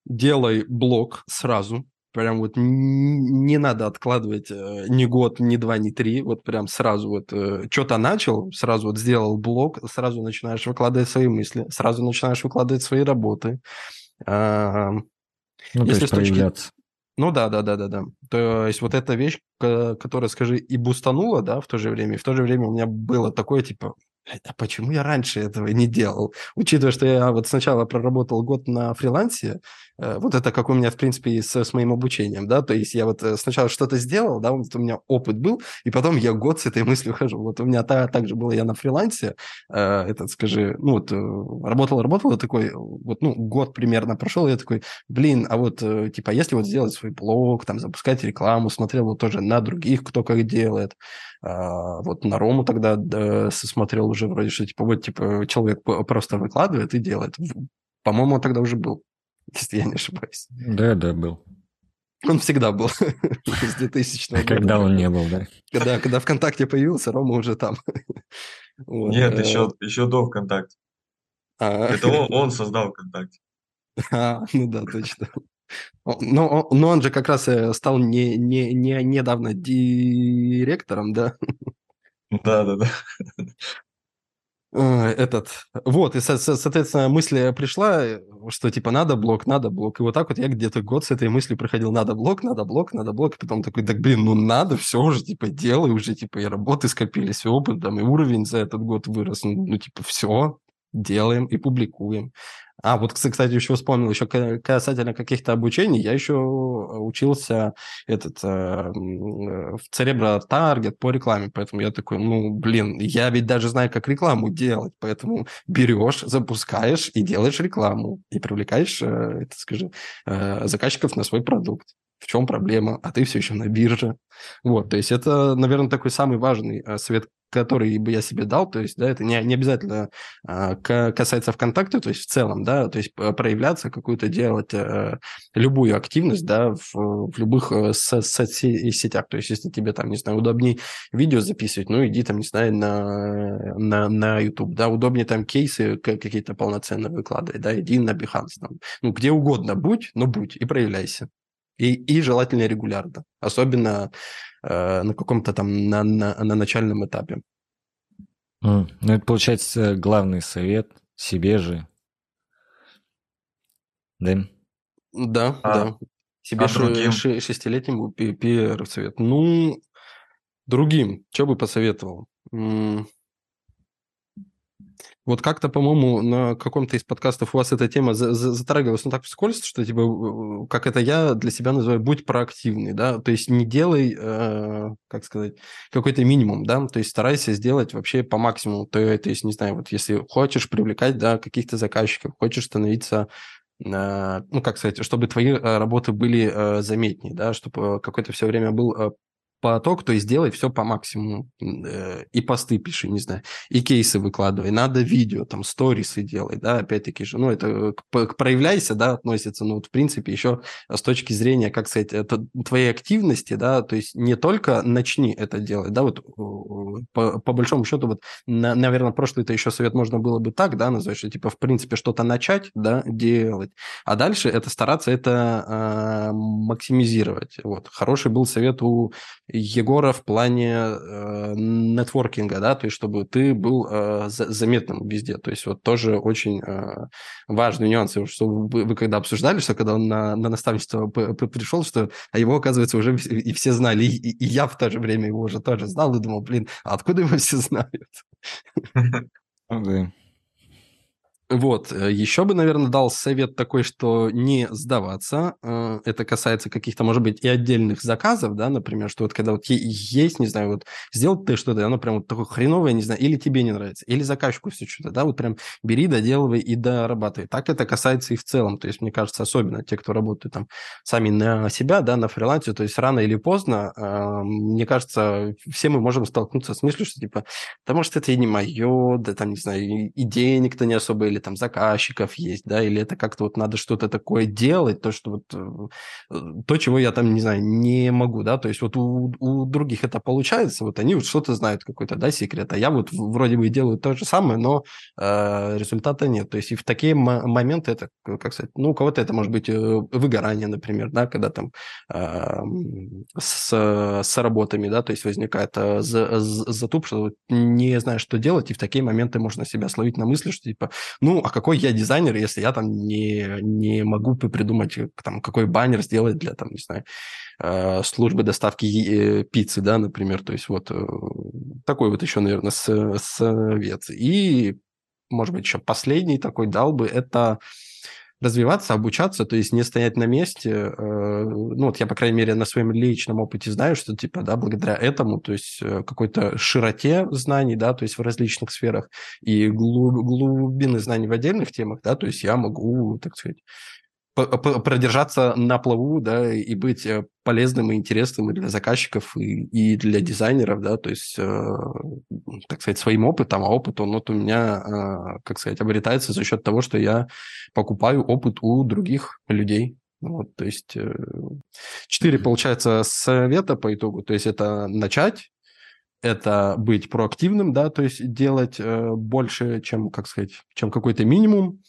Speaker 3: Делай блог сразу. Прям вот не надо откладывать э, ни год, ни два, ни три. Вот прям сразу вот э, что-то начал, сразу вот сделал блог, сразу начинаешь выкладывать свои мысли, сразу начинаешь выкладывать свои работы.
Speaker 2: Ну, Если то есть проявляться.
Speaker 3: Ну да, да, да, да, да. То есть вот эта вещь, которая, скажи, и бустанула, да, в то же время, и в то же время у меня было такое, типа, а почему я раньше этого не делал? Учитывая, что я вот сначала проработал год на фрилансе, э, вот это как у меня, в принципе, с, с моим обучением, да, то есть я вот э, сначала что-то сделал, да, вот у меня опыт был, и потом я год с этой мыслью хожу. Вот у меня та, также было я на фрилансе, э, этот, скажи, ну вот работал, работал, такой, вот, ну, год примерно прошел, я такой, блин, а вот, типа, если вот сделать свой блог, там, запускать рекламу, смотрел вот тоже на других, кто как делает, а, вот на Рому тогда да, смотрел уже вроде, что типа вот типа человек просто выкладывает и делает. По-моему, он тогда уже был, если я не ошибаюсь.
Speaker 2: Да, да, был.
Speaker 3: Он всегда был с 2000
Speaker 2: года. Когда он не был, да?
Speaker 3: Когда, когда ВКонтакте появился, Рома уже там.
Speaker 1: Вот. Нет, еще, э, еще до ВКонтакте. А. Это он, он создал ВКонтакте.
Speaker 3: А, ну да, точно. Но, но он же как раз э, стал не, не, не, недавно директором, да?
Speaker 1: Да, да, да.
Speaker 3: Этот, вот, и, соответственно, мысль пришла, что, типа, надо блок, надо блок. И вот так вот я где-то год с этой мыслью проходил, надо блок, надо блок, надо блок. И потом такой, так, блин, ну надо, все уже, типа, делай уже, типа, и работы скопились, и опыт, там, и уровень за этот год вырос. Ну, ну типа, все, делаем и публикуем. А, вот, кстати, еще вспомнил, еще касательно каких-то обучений, я еще учился этот, э, в Церебро Таргет по рекламе, поэтому я такой, ну, блин, я ведь даже знаю, как рекламу делать, поэтому берешь, запускаешь и делаешь рекламу, и привлекаешь, э, это скажи, э, заказчиков на свой продукт. В чем проблема, а ты все еще на бирже. Вот, то есть это, наверное, такой самый важный э, совет, который бы я себе дал, то есть, да, это не, не обязательно а, касается ВКонтакте, то есть в целом, да, то есть проявляться, какую-то делать а, любую активность, да, в, в любых э, со соцсетях, то есть если тебе там, не знаю, удобнее видео записывать, ну, иди там, не знаю, на, на, на YouTube, да, удобнее там кейсы какие-то полноценные выкладывать, да, иди на Behance, там, ну, где угодно будь, но будь и проявляйся. И, и желательно регулярно, особенно э, на каком-то там на, на, на начальном этапе.
Speaker 2: Mm. Ну, это, получается, главный совет себе же. Да?
Speaker 3: Да, а, да. Себе а другим? шестилетнему первый совет. Ну, другим, что бы посоветовал? Вот как-то, по-моему, на каком-то из подкастов у вас эта тема затрагивалась, ну так вскользь, что типа, как это я для себя называю, будь проактивный, да, то есть не делай, э, как сказать, какой-то минимум, да, то есть старайся сделать вообще по максимуму, то, то есть, не знаю, вот если хочешь привлекать, да, каких-то заказчиков, хочешь становиться э, ну, как сказать, чтобы твои э, работы были э, заметнее, да, чтобы какое-то все время был поток, то есть делай все по максимуму. Э, и посты пиши, не знаю, и кейсы выкладывай. Надо видео, там, сторисы делай, да, опять-таки же. Ну, это к, к проявляйся, да, относится, ну, вот, в принципе, еще с точки зрения, как сказать, это твоей активности, да, то есть не только начни это делать, да, вот по, по большому счету, вот, на, наверное, прошлый это еще совет можно было бы так, да, назвать, что, типа, в принципе, что-то начать, да, делать, а дальше это стараться это э, максимизировать. Вот. Хороший был совет у Егора в плане э, нетворкинга, да, то есть чтобы ты был э, заметным везде. То есть вот тоже очень э, важный нюанс, что вы, вы когда обсуждали, что когда он на, на наставничество пришел, что а его, оказывается, уже и все знали, и, и я в то же время его уже тоже знал и думал, блин, а откуда его все знают? Ну да. Вот, э, еще бы, наверное, дал совет такой, что не сдаваться. Э, это касается каких-то, может быть, и отдельных заказов, да, например, что вот когда вот есть, не знаю, вот сделал ты что-то, оно прям вот такое хреновое, не знаю, или тебе не нравится, или заказчику все что-то, да, вот прям бери, доделывай и дорабатывай. Так это касается и в целом, то есть, мне кажется, особенно те, кто работает там сами на себя, да, на фрилансе, то есть рано или поздно, э, мне кажется, все мы можем столкнуться с мыслью, что типа, да может это и не мое, да там, не знаю, и денег-то не особо, или там заказчиков есть, да, или это как-то вот надо что-то такое делать, то, что вот э, то, чего я там, не знаю, не могу, да, то есть вот у, у других это получается, вот они вот что-то знают, какой-то, да, секрет, а я вот вроде бы делаю то же самое, но э, результата нет, то есть и в такие моменты это, как сказать, ну, у кого-то это может быть э, выгорание, например, да, когда там э, с, с работами, да, то есть возникает э, затуп, что не знаешь, что делать, и в такие моменты можно себя словить на мысли, что типа, ну, а какой я дизайнер, если я там не, не могу придумать, там, какой баннер сделать для, там, не знаю, э, службы доставки э, пиццы, да, например. То есть вот э, такой вот еще, наверное, совет. И, может быть, еще последний такой дал бы, это развиваться, обучаться, то есть не стоять на месте. Э, ну, вот я, по крайней мере, на своем личном опыте знаю, что, типа, да, благодаря этому, то есть э, какой-то широте знаний, да, то есть в различных сферах и глубины знаний в отдельных темах, да, то есть я могу, так сказать, продержаться на плаву, да, и быть э, полезным и интересным и для заказчиков, и, и для дизайнеров, да, то есть, э, так сказать, своим опытом, а опыт, он вот у меня, э, как сказать, обретается за счет того, что я покупаю опыт у других людей, вот, то есть, э, четыре, получается, совета по итогу, то есть это начать, это быть проактивным, да, то есть делать э, больше, чем, как сказать, чем какой-то минимум,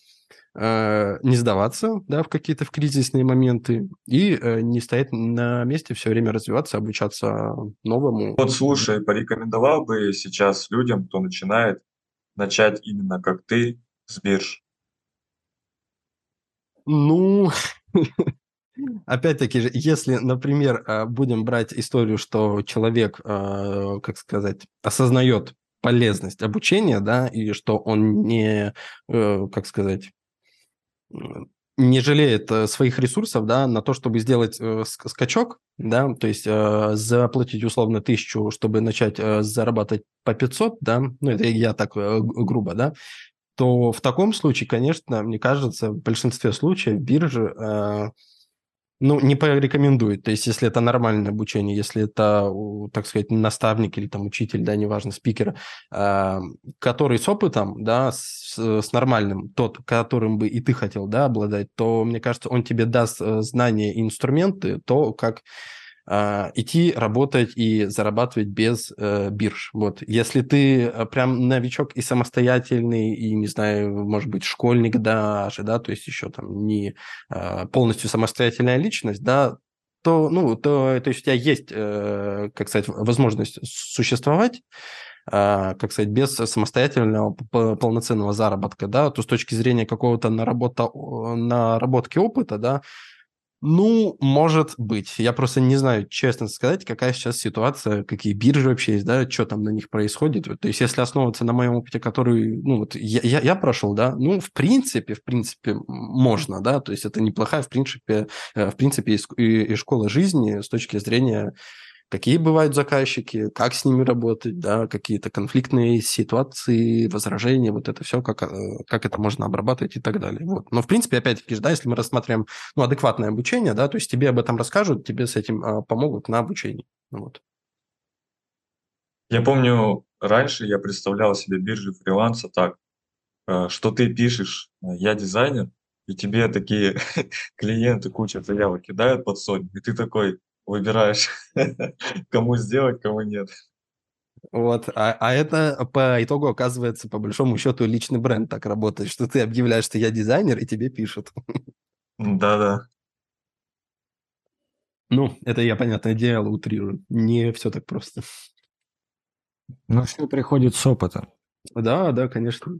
Speaker 3: Э, не сдаваться, да, в какие-то в кризисные моменты и э, не стоять на месте, все время развиваться, обучаться новому.
Speaker 1: Вот слушай, порекомендовал бы сейчас людям, кто начинает, начать именно как ты с бирж?
Speaker 3: Ну, опять-таки же, если, например, э, будем брать историю, что человек, как сказать, осознает полезность обучения, да, и что он не, как сказать, не жалеет э, своих ресурсов, да, на то, чтобы сделать э, скачок, да, то есть э, заплатить условно тысячу, чтобы начать э, зарабатывать по 500, да, ну, это я так э, грубо, да, то в таком случае, конечно, мне кажется, в большинстве случаев биржи э, Ну, не порекомендует. То есть, если это нормальное обучение, если это, так сказать, наставник или там учитель, да, неважно, спикер, э, который с опытом, да, с, с нормальным, тот, которым бы и ты хотел, да, обладать, то, мне кажется, он тебе даст э, знания и инструменты, то, как идти работать и зарабатывать без э, бирж. Вот. Если ты э, прям новичок и самостоятельный, и, не знаю, может быть, школьник даже, да, то есть еще там не э, полностью самостоятельная личность, да, то, ну, то, то есть у тебя есть, э, как сказать, возможность существовать, э, как сказать, без самостоятельного полноценного заработка, да, то с точки зрения какого-то наработа, наработки опыта, да, ну, может быть. Я просто не знаю, честно сказать, какая сейчас ситуация, какие биржи вообще есть, да, что там на них происходит. То есть, если основываться на моем опыте, который, ну, вот я, я, я прошел, да, ну, в принципе, в принципе, можно, да, то есть это неплохая, в принципе, э, в принципе, и, и школа жизни с точки зрения какие бывают заказчики, как с ними работать, да, какие-то конфликтные ситуации, возражения, вот это все, как, э, как это можно обрабатывать и так далее. Вот. Но, в принципе, опять-таки, да, если мы рассматриваем ну, адекватное обучение, да, то есть тебе об этом расскажут, тебе с этим а, помогут на обучении. Вот.
Speaker 1: Я помню, раньше я представлял себе биржи фриланса так, э, что ты пишешь, э, я дизайнер, и тебе такие клиенты куча заявок кидают под сотню, и ты такой, выбираешь, кому сделать, кому нет.
Speaker 3: Вот, а, а это по итогу оказывается, по большому счету, личный бренд так работает, что ты объявляешь, что я дизайнер, и тебе пишут.
Speaker 1: Да-да.
Speaker 3: Ну, это я, понятное дело, утрирую. Не все так просто.
Speaker 2: Ну, все приходит с опытом.
Speaker 3: Да, да, конечно.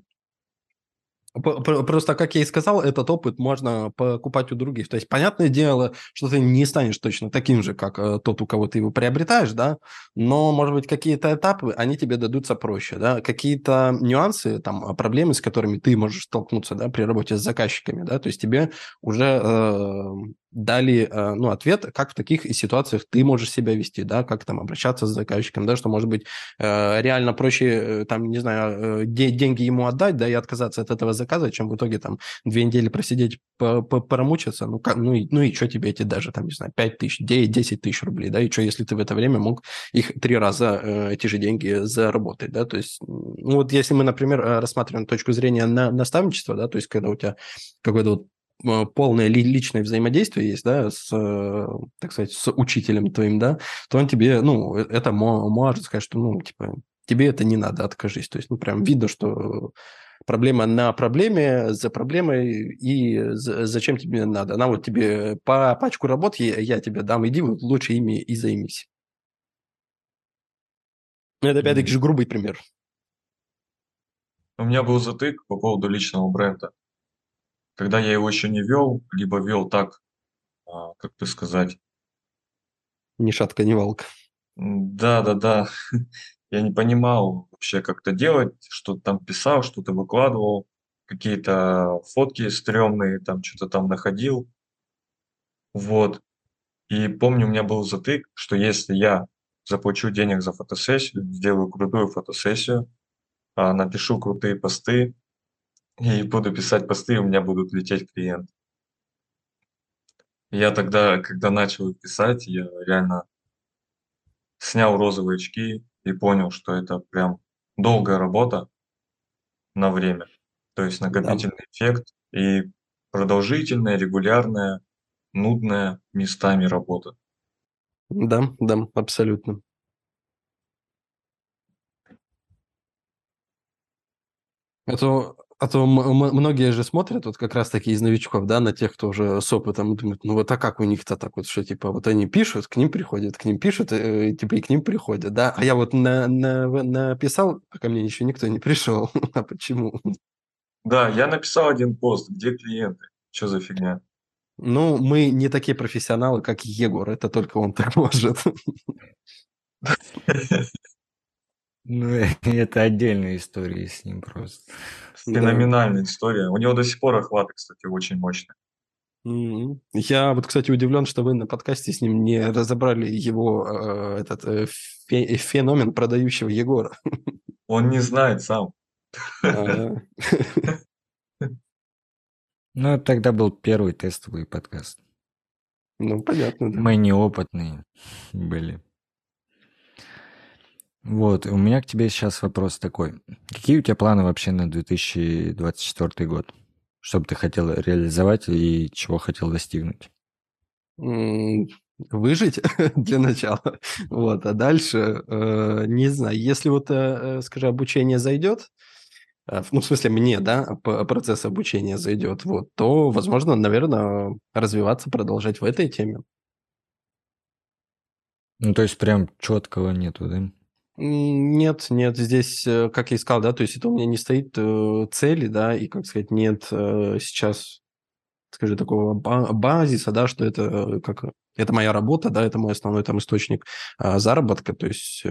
Speaker 3: Просто, как я и сказал, этот опыт можно покупать у других. То есть, понятное дело, что ты не станешь точно таким же, как э, тот, у кого ты его приобретаешь, да, но, может быть, какие-то этапы, они тебе дадутся проще, да, какие-то нюансы, там, проблемы, с которыми ты можешь столкнуться, да, при работе с заказчиками, да, то есть тебе уже э, дали э, ну, ответ, как в таких ситуациях ты можешь себя вести, да, как там обращаться с заказчиком, да, что, может быть, э, реально проще, э, там, не знаю, деньги ему отдать, да, и отказаться от этого заказа, чем в итоге там две недели просидеть, промучиться, ну, как, ну, и, ну и что тебе эти даже, там, не знаю, 5 тысяч, 10 тысяч рублей, да, и что, если ты в это время мог их три раза эти же деньги заработать, да, то есть, ну, вот если мы, например, рассматриваем точку зрения на наставничества, да, то есть когда у тебя какой-то вот полное личное взаимодействие есть, да, с, э, так сказать, с учителем твоим, да, то он тебе, ну, э, это может сказать, что, ну, типа, тебе это не надо, откажись. То есть, ну, прям видно, что проблема на проблеме, за проблемой, и зачем тебе надо. Она вот тебе по пачку работ я, я тебе дам, иди вот лучше ими и займись. Это, опять-таки, же грубый пример.
Speaker 1: У меня был затык по поводу личного бренда когда я его еще не вел, либо вел так, а, как бы сказать,
Speaker 3: Ни шатка, ни валка.
Speaker 1: да-да-да, я не понимал вообще, как это делать, что-то там писал, что-то выкладывал, какие-то фотки стрёмные, там что-то там находил. Вот. И помню, у меня был затык, что если я заплачу денег за фотосессию, сделаю крутую фотосессию, а, напишу крутые посты, и буду писать посты, и у меня будут лететь клиенты. Я тогда, когда начал их писать, я реально снял розовые очки и понял, что это прям долгая работа на время. То есть накопительный да. эффект и продолжительная, регулярная, нудная местами работа.
Speaker 3: Да, да, абсолютно. Это а то многие же смотрят вот как раз таки из новичков, да, на тех, кто уже с опытом, думают, ну вот а как у них-то так вот, что типа вот они пишут, к ним приходят, к ним пишут, э, типа и к ним приходят, да. А я вот на, на, написал, а ко мне еще никто не пришел. а почему?
Speaker 1: Да, я написал один пост, где клиенты, что за фигня?
Speaker 3: Ну, мы не такие профессионалы, как Егор, это только он так может.
Speaker 2: Ну, это отдельная история с ним просто.
Speaker 1: Феноменальная история. У него до сих пор охваты, кстати, очень мощные.
Speaker 3: Я вот, кстати, удивлен, что вы на подкасте с ним не разобрали его э, этот э, феномен продающего Егора.
Speaker 1: Он не знает сам.
Speaker 2: Ну, тогда был первый тестовый подкаст.
Speaker 3: Ну, понятно, да.
Speaker 2: Мы неопытные были. Вот, у меня к тебе сейчас вопрос такой. Какие у тебя планы вообще на 2024 год? Что бы ты хотел реализовать и чего хотел достигнуть?
Speaker 3: Выжить для начала. Вот, а дальше, э, не знаю, если вот, э, э скажи, обучение зайдет, э, ну, в смысле, мне, да, процесс обучения зайдет, вот, то, возможно, наверное, развиваться, продолжать в этой теме.
Speaker 2: Ну, то есть прям четкого нету, да?
Speaker 3: Нет, нет, здесь, э, как я и сказал, да, то есть это у меня не стоит э, цели, да, и, как сказать, нет э, сейчас, скажи, такого базиса, да, что это как это моя работа, да, это мой основной там источник а, заработка, то есть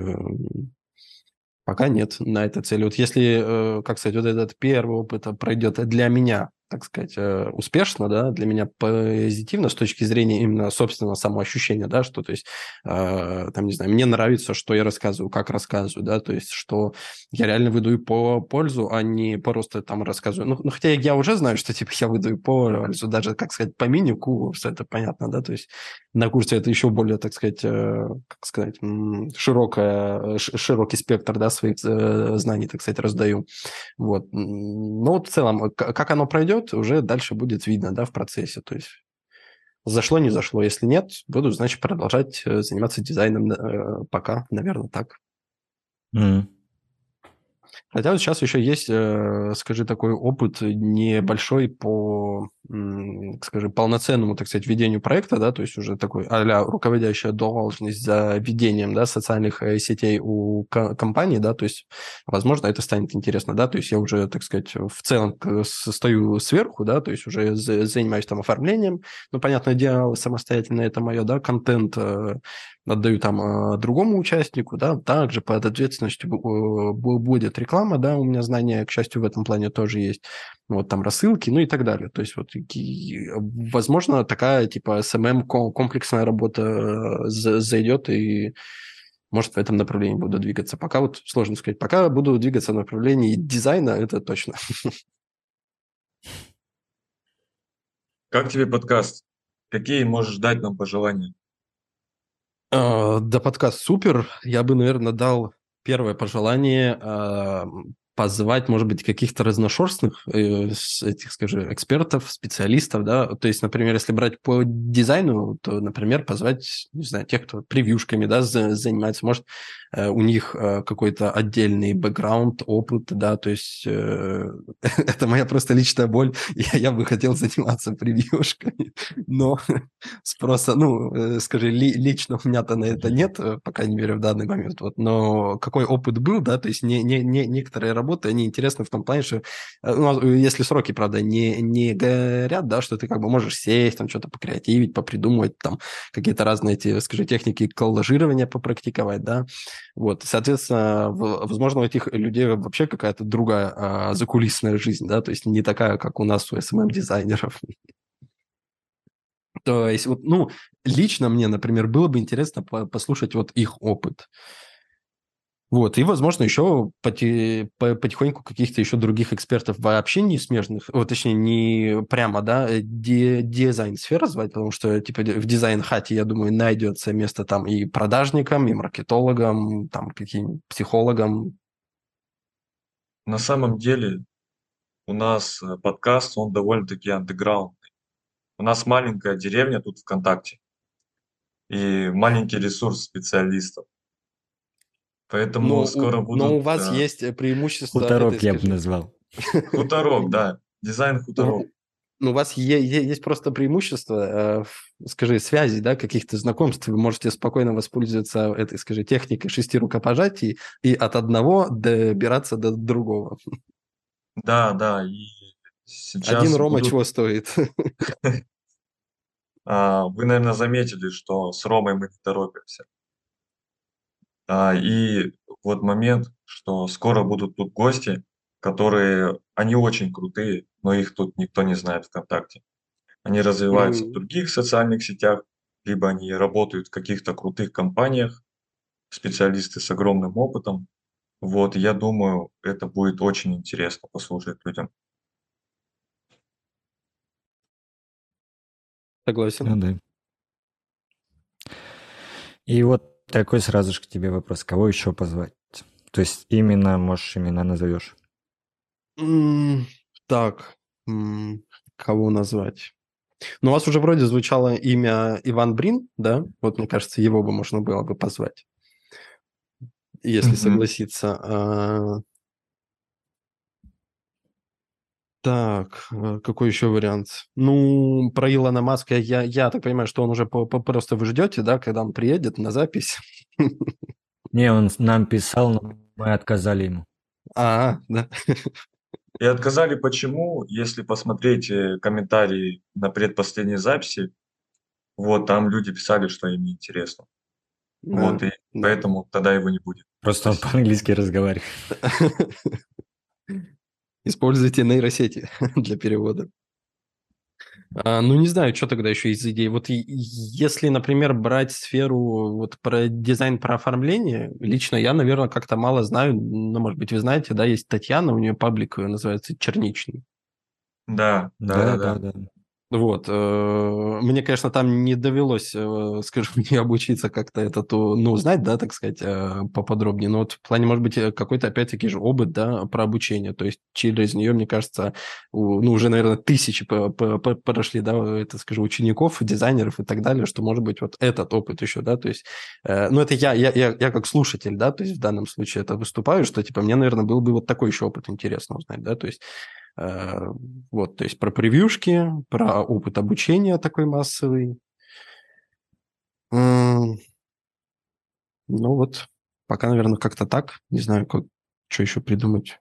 Speaker 3: пока нет на этой цели. Вот если, как сказать, вот этот первый опыт пройдет для меня так сказать, э, успешно, да, для меня позитивно с точки зрения именно собственного самоощущения, да, что, то есть, э, там, не знаю, мне нравится, что я рассказываю, как рассказываю, да, то есть, что я реально выдаю по пользу, а не просто там рассказываю. Ну, ну хотя я уже знаю, что, типа, я выдаю пользу, даже, как сказать, по минику, все это понятно, да, то есть, на курсе это еще более, так сказать, э, как сказать, широкая, широкий спектр, да, своих знаний, так сказать, раздаю. Вот. Но вот в целом, как оно пройдет, зайдет, уже дальше будет видно, да, в процессе. То есть зашло, не зашло. Если нет, буду, значит, продолжать э, заниматься дизайном э, пока, наверное, так. Mm. Хотя вот сейчас еще есть, э, скажи, такой опыт небольшой по, скажи, полноценному, так сказать, ведению проекта, да, то есть уже такой а руководящая должность за ведением, да, социальных э, сетей у компании, да, то есть, возможно, это станет интересно, да, то есть я уже, так сказать, в целом стою сверху, да, то есть уже занимаюсь там оформлением, ну, понятное дело, самостоятельно это мое, да, контент э, отдаю там э, другому участнику, да, также под ответственностью э, будет реклама, да, у меня знания, к счастью, в этом плане тоже есть, вот там рассылки, ну и так далее. То есть вот, возможно, такая типа SMM комплексная работа э, зайдет и может, в этом направлении буду двигаться. Пока вот сложно сказать. Пока буду двигаться в направлении дизайна, это точно.
Speaker 1: Как тебе подкаст? Какие можешь дать нам пожелания?
Speaker 3: А, да, подкаст супер. Я бы, наверное, дал первое пожелание а, позвать, может быть, каких-то разношерстных э, этих, скажи, экспертов, специалистов, да, то есть, например, если брать по дизайну, то, например, позвать, не знаю, тех, кто превьюшками, да, занимается, может, э, у них э, какой-то отдельный бэкграунд, опыт, да, то есть это моя просто личная боль, я, бы хотел заниматься превьюшками, но спроса, ну, скажи, ли, лично у меня-то на это нет, по крайней мере, в данный момент, вот, но какой опыт был, да, то есть не, не, не, некоторые работы, они интересны в том плане, что, э, ну, а, если сроки, правда, не, не горят, да, что ты как бы можешь сесть, там что-то покреативить, попридумывать, там какие-то разные эти, скажи, техники коллажирования попрактиковать, да, вот, соответственно, возможно, у этих людей вообще какая-то другая а, закулисная жизнь, да, то есть не такая, как у нас у SMM-дизайнеров. То есть, вот, ну, лично мне, например, было бы интересно послушать вот их опыт. Вот, и, возможно, еще поти, потихоньку каких-то еще других экспертов вообще не смежных, вот, точнее, не прямо, да, э, ди, дизайн-сфера звать, потому что, типа, в дизайн-хате, я думаю, найдется место там и продажникам, и маркетологам, там, каким психологам.
Speaker 1: На самом деле, у нас э, подкаст, он довольно-таки андеграундный. У нас маленькая деревня тут ВКонтакте и маленький ресурс специалистов. Поэтому но, скоро
Speaker 3: у,
Speaker 1: будут...
Speaker 3: Но у вас да. есть э, преимущество...
Speaker 2: Хуторок этой, я бы назвал.
Speaker 1: Хуторок, да. Дизайн ну, хуторок.
Speaker 3: Ну, у вас есть просто преимущество, э, скажи, связи, да, каких-то знакомств. Вы можете спокойно воспользоваться этой, скажи, техникой шести рукопожатий и от одного добираться до другого.
Speaker 1: Да, да. И
Speaker 3: сейчас Один Рома будут... чего стоит?
Speaker 1: А, вы, наверное, заметили, что с Ромой мы не торопимся. А, и вот момент, что скоро будут тут гости, которые, они очень крутые, но их тут никто не знает ВКонтакте. Они развиваются в других социальных сетях, либо они работают в каких-то крутых компаниях, специалисты с огромным опытом. Вот, я думаю, это будет очень интересно послушать людям.
Speaker 3: Согласен.
Speaker 2: Ну да. И вот такой сразу же к тебе вопрос. Кого еще позвать? То есть именно, можешь имена назовешь?
Speaker 3: Так, кого назвать? Ну, у вас уже вроде звучало имя Иван Брин, да? Вот, мне кажется, его бы можно было бы позвать, если согласиться. А, Так, э, какой еще вариант? Ну, про Илона Маска я, я так понимаю, что он уже по, по, просто вы ждете, да, когда он приедет на запись?
Speaker 2: Не, он нам писал, но мы отказали ему.
Speaker 3: А, да.
Speaker 1: И отказали почему? Если посмотреть э, комментарии на предпоследней записи, вот там люди писали, что им неинтересно. Да, вот, и да. поэтому тогда его не будет.
Speaker 2: Просто он по-английски разговаривает.
Speaker 3: Используйте нейросети для перевода. А, ну, не знаю, что тогда еще из идей. Вот если, например, брать сферу вот про дизайн, про оформление, лично я, наверное, как-то мало знаю, но, может быть, вы знаете, да, есть Татьяна, у нее паблик называется «Черничный».
Speaker 1: Да, да, да, да. да. да.
Speaker 3: Вот. Э, мне, конечно, там не довелось, э, скажем, не обучиться как-то это, то, ну, знать, да, так сказать, э, поподробнее. Но вот в плане, может быть, какой-то, опять-таки же, опыт, да, про обучение. То есть через нее, мне кажется, ну, уже, наверное, тысячи прошли, да, это, скажем, учеников, дизайнеров и так далее, что, может быть, вот этот опыт еще, да, то есть, ну, это я, я, я, я как слушатель, да, то есть в данном случае это выступаю, что, типа, мне, наверное, был бы вот такой еще опыт интересно узнать, да, то есть вот, то есть про превьюшки, про опыт обучения такой массовый. Ну вот, пока, наверное, как-то так. Не знаю, как, что еще придумать.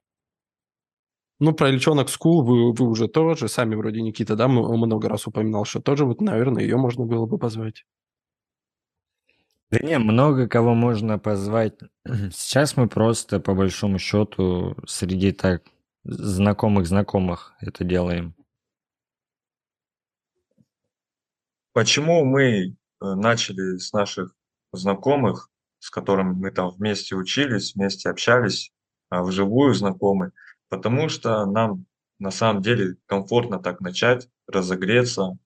Speaker 3: Ну, про Эльчонок Скул вы, вы уже тоже, сами вроде Никита, да, много раз упоминал, что тоже, вот, наверное, ее можно было бы позвать.
Speaker 2: Да не, много кого можно позвать. Сейчас мы просто, по большому счету, среди так знакомых знакомых это делаем.
Speaker 1: Почему мы э, начали с наших знакомых, с которыми мы там вместе учились, вместе общались, а вживую знакомы? Потому что нам на самом деле комфортно так начать, разогреться,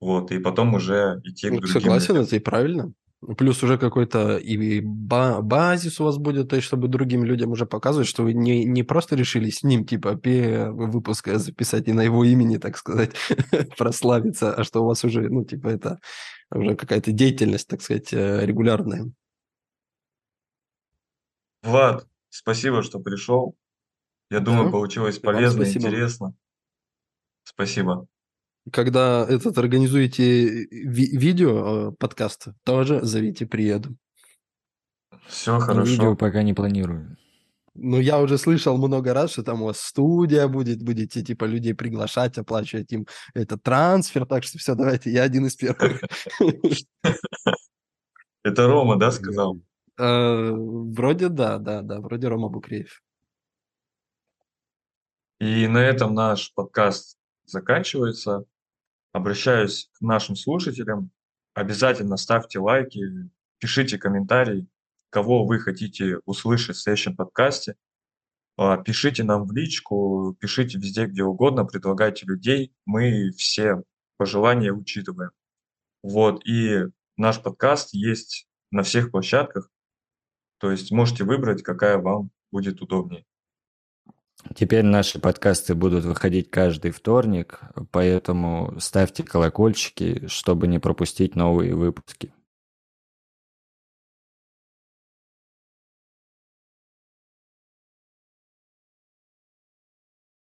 Speaker 1: вот, и потом уже идти
Speaker 3: к другим. Согласен, это и правильно. Плюс уже какой-то и базис у вас будет, то есть чтобы другим людям уже показывать, что вы не, не просто решили с ним, типа, выпуск записать и на его имени, так сказать, прославиться, а что у вас уже, ну, типа, это уже какая-то деятельность, так сказать, э, регулярная.
Speaker 1: Влад, спасибо, что пришел. Я думаю, да. получилось полезно, интересно. Спасибо
Speaker 3: когда этот организуете ви- видео э, подкаст, тоже зовите, приеду.
Speaker 1: Все хорошо.
Speaker 2: Видео пока не планирую.
Speaker 3: Ну, я уже слышал много раз, что там у вас студия будет, будете, типа, людей приглашать, оплачивать им этот трансфер, так что все, давайте, я один из первых.
Speaker 1: Это Рома, да, сказал?
Speaker 3: Э, вроде да, да, да, вроде Рома Букреев.
Speaker 1: И на этом наш подкаст заканчивается обращаюсь к нашим слушателям. Обязательно ставьте лайки, пишите комментарии, кого вы хотите услышать в следующем подкасте. А, пишите нам в личку, пишите везде, где угодно, предлагайте людей. Мы все пожелания учитываем. Вот, и наш подкаст есть на всех площадках. То есть можете выбрать, какая вам будет удобнее.
Speaker 2: Теперь наши подкасты будут выходить каждый вторник, поэтому ставьте колокольчики, чтобы не пропустить новые выпуски.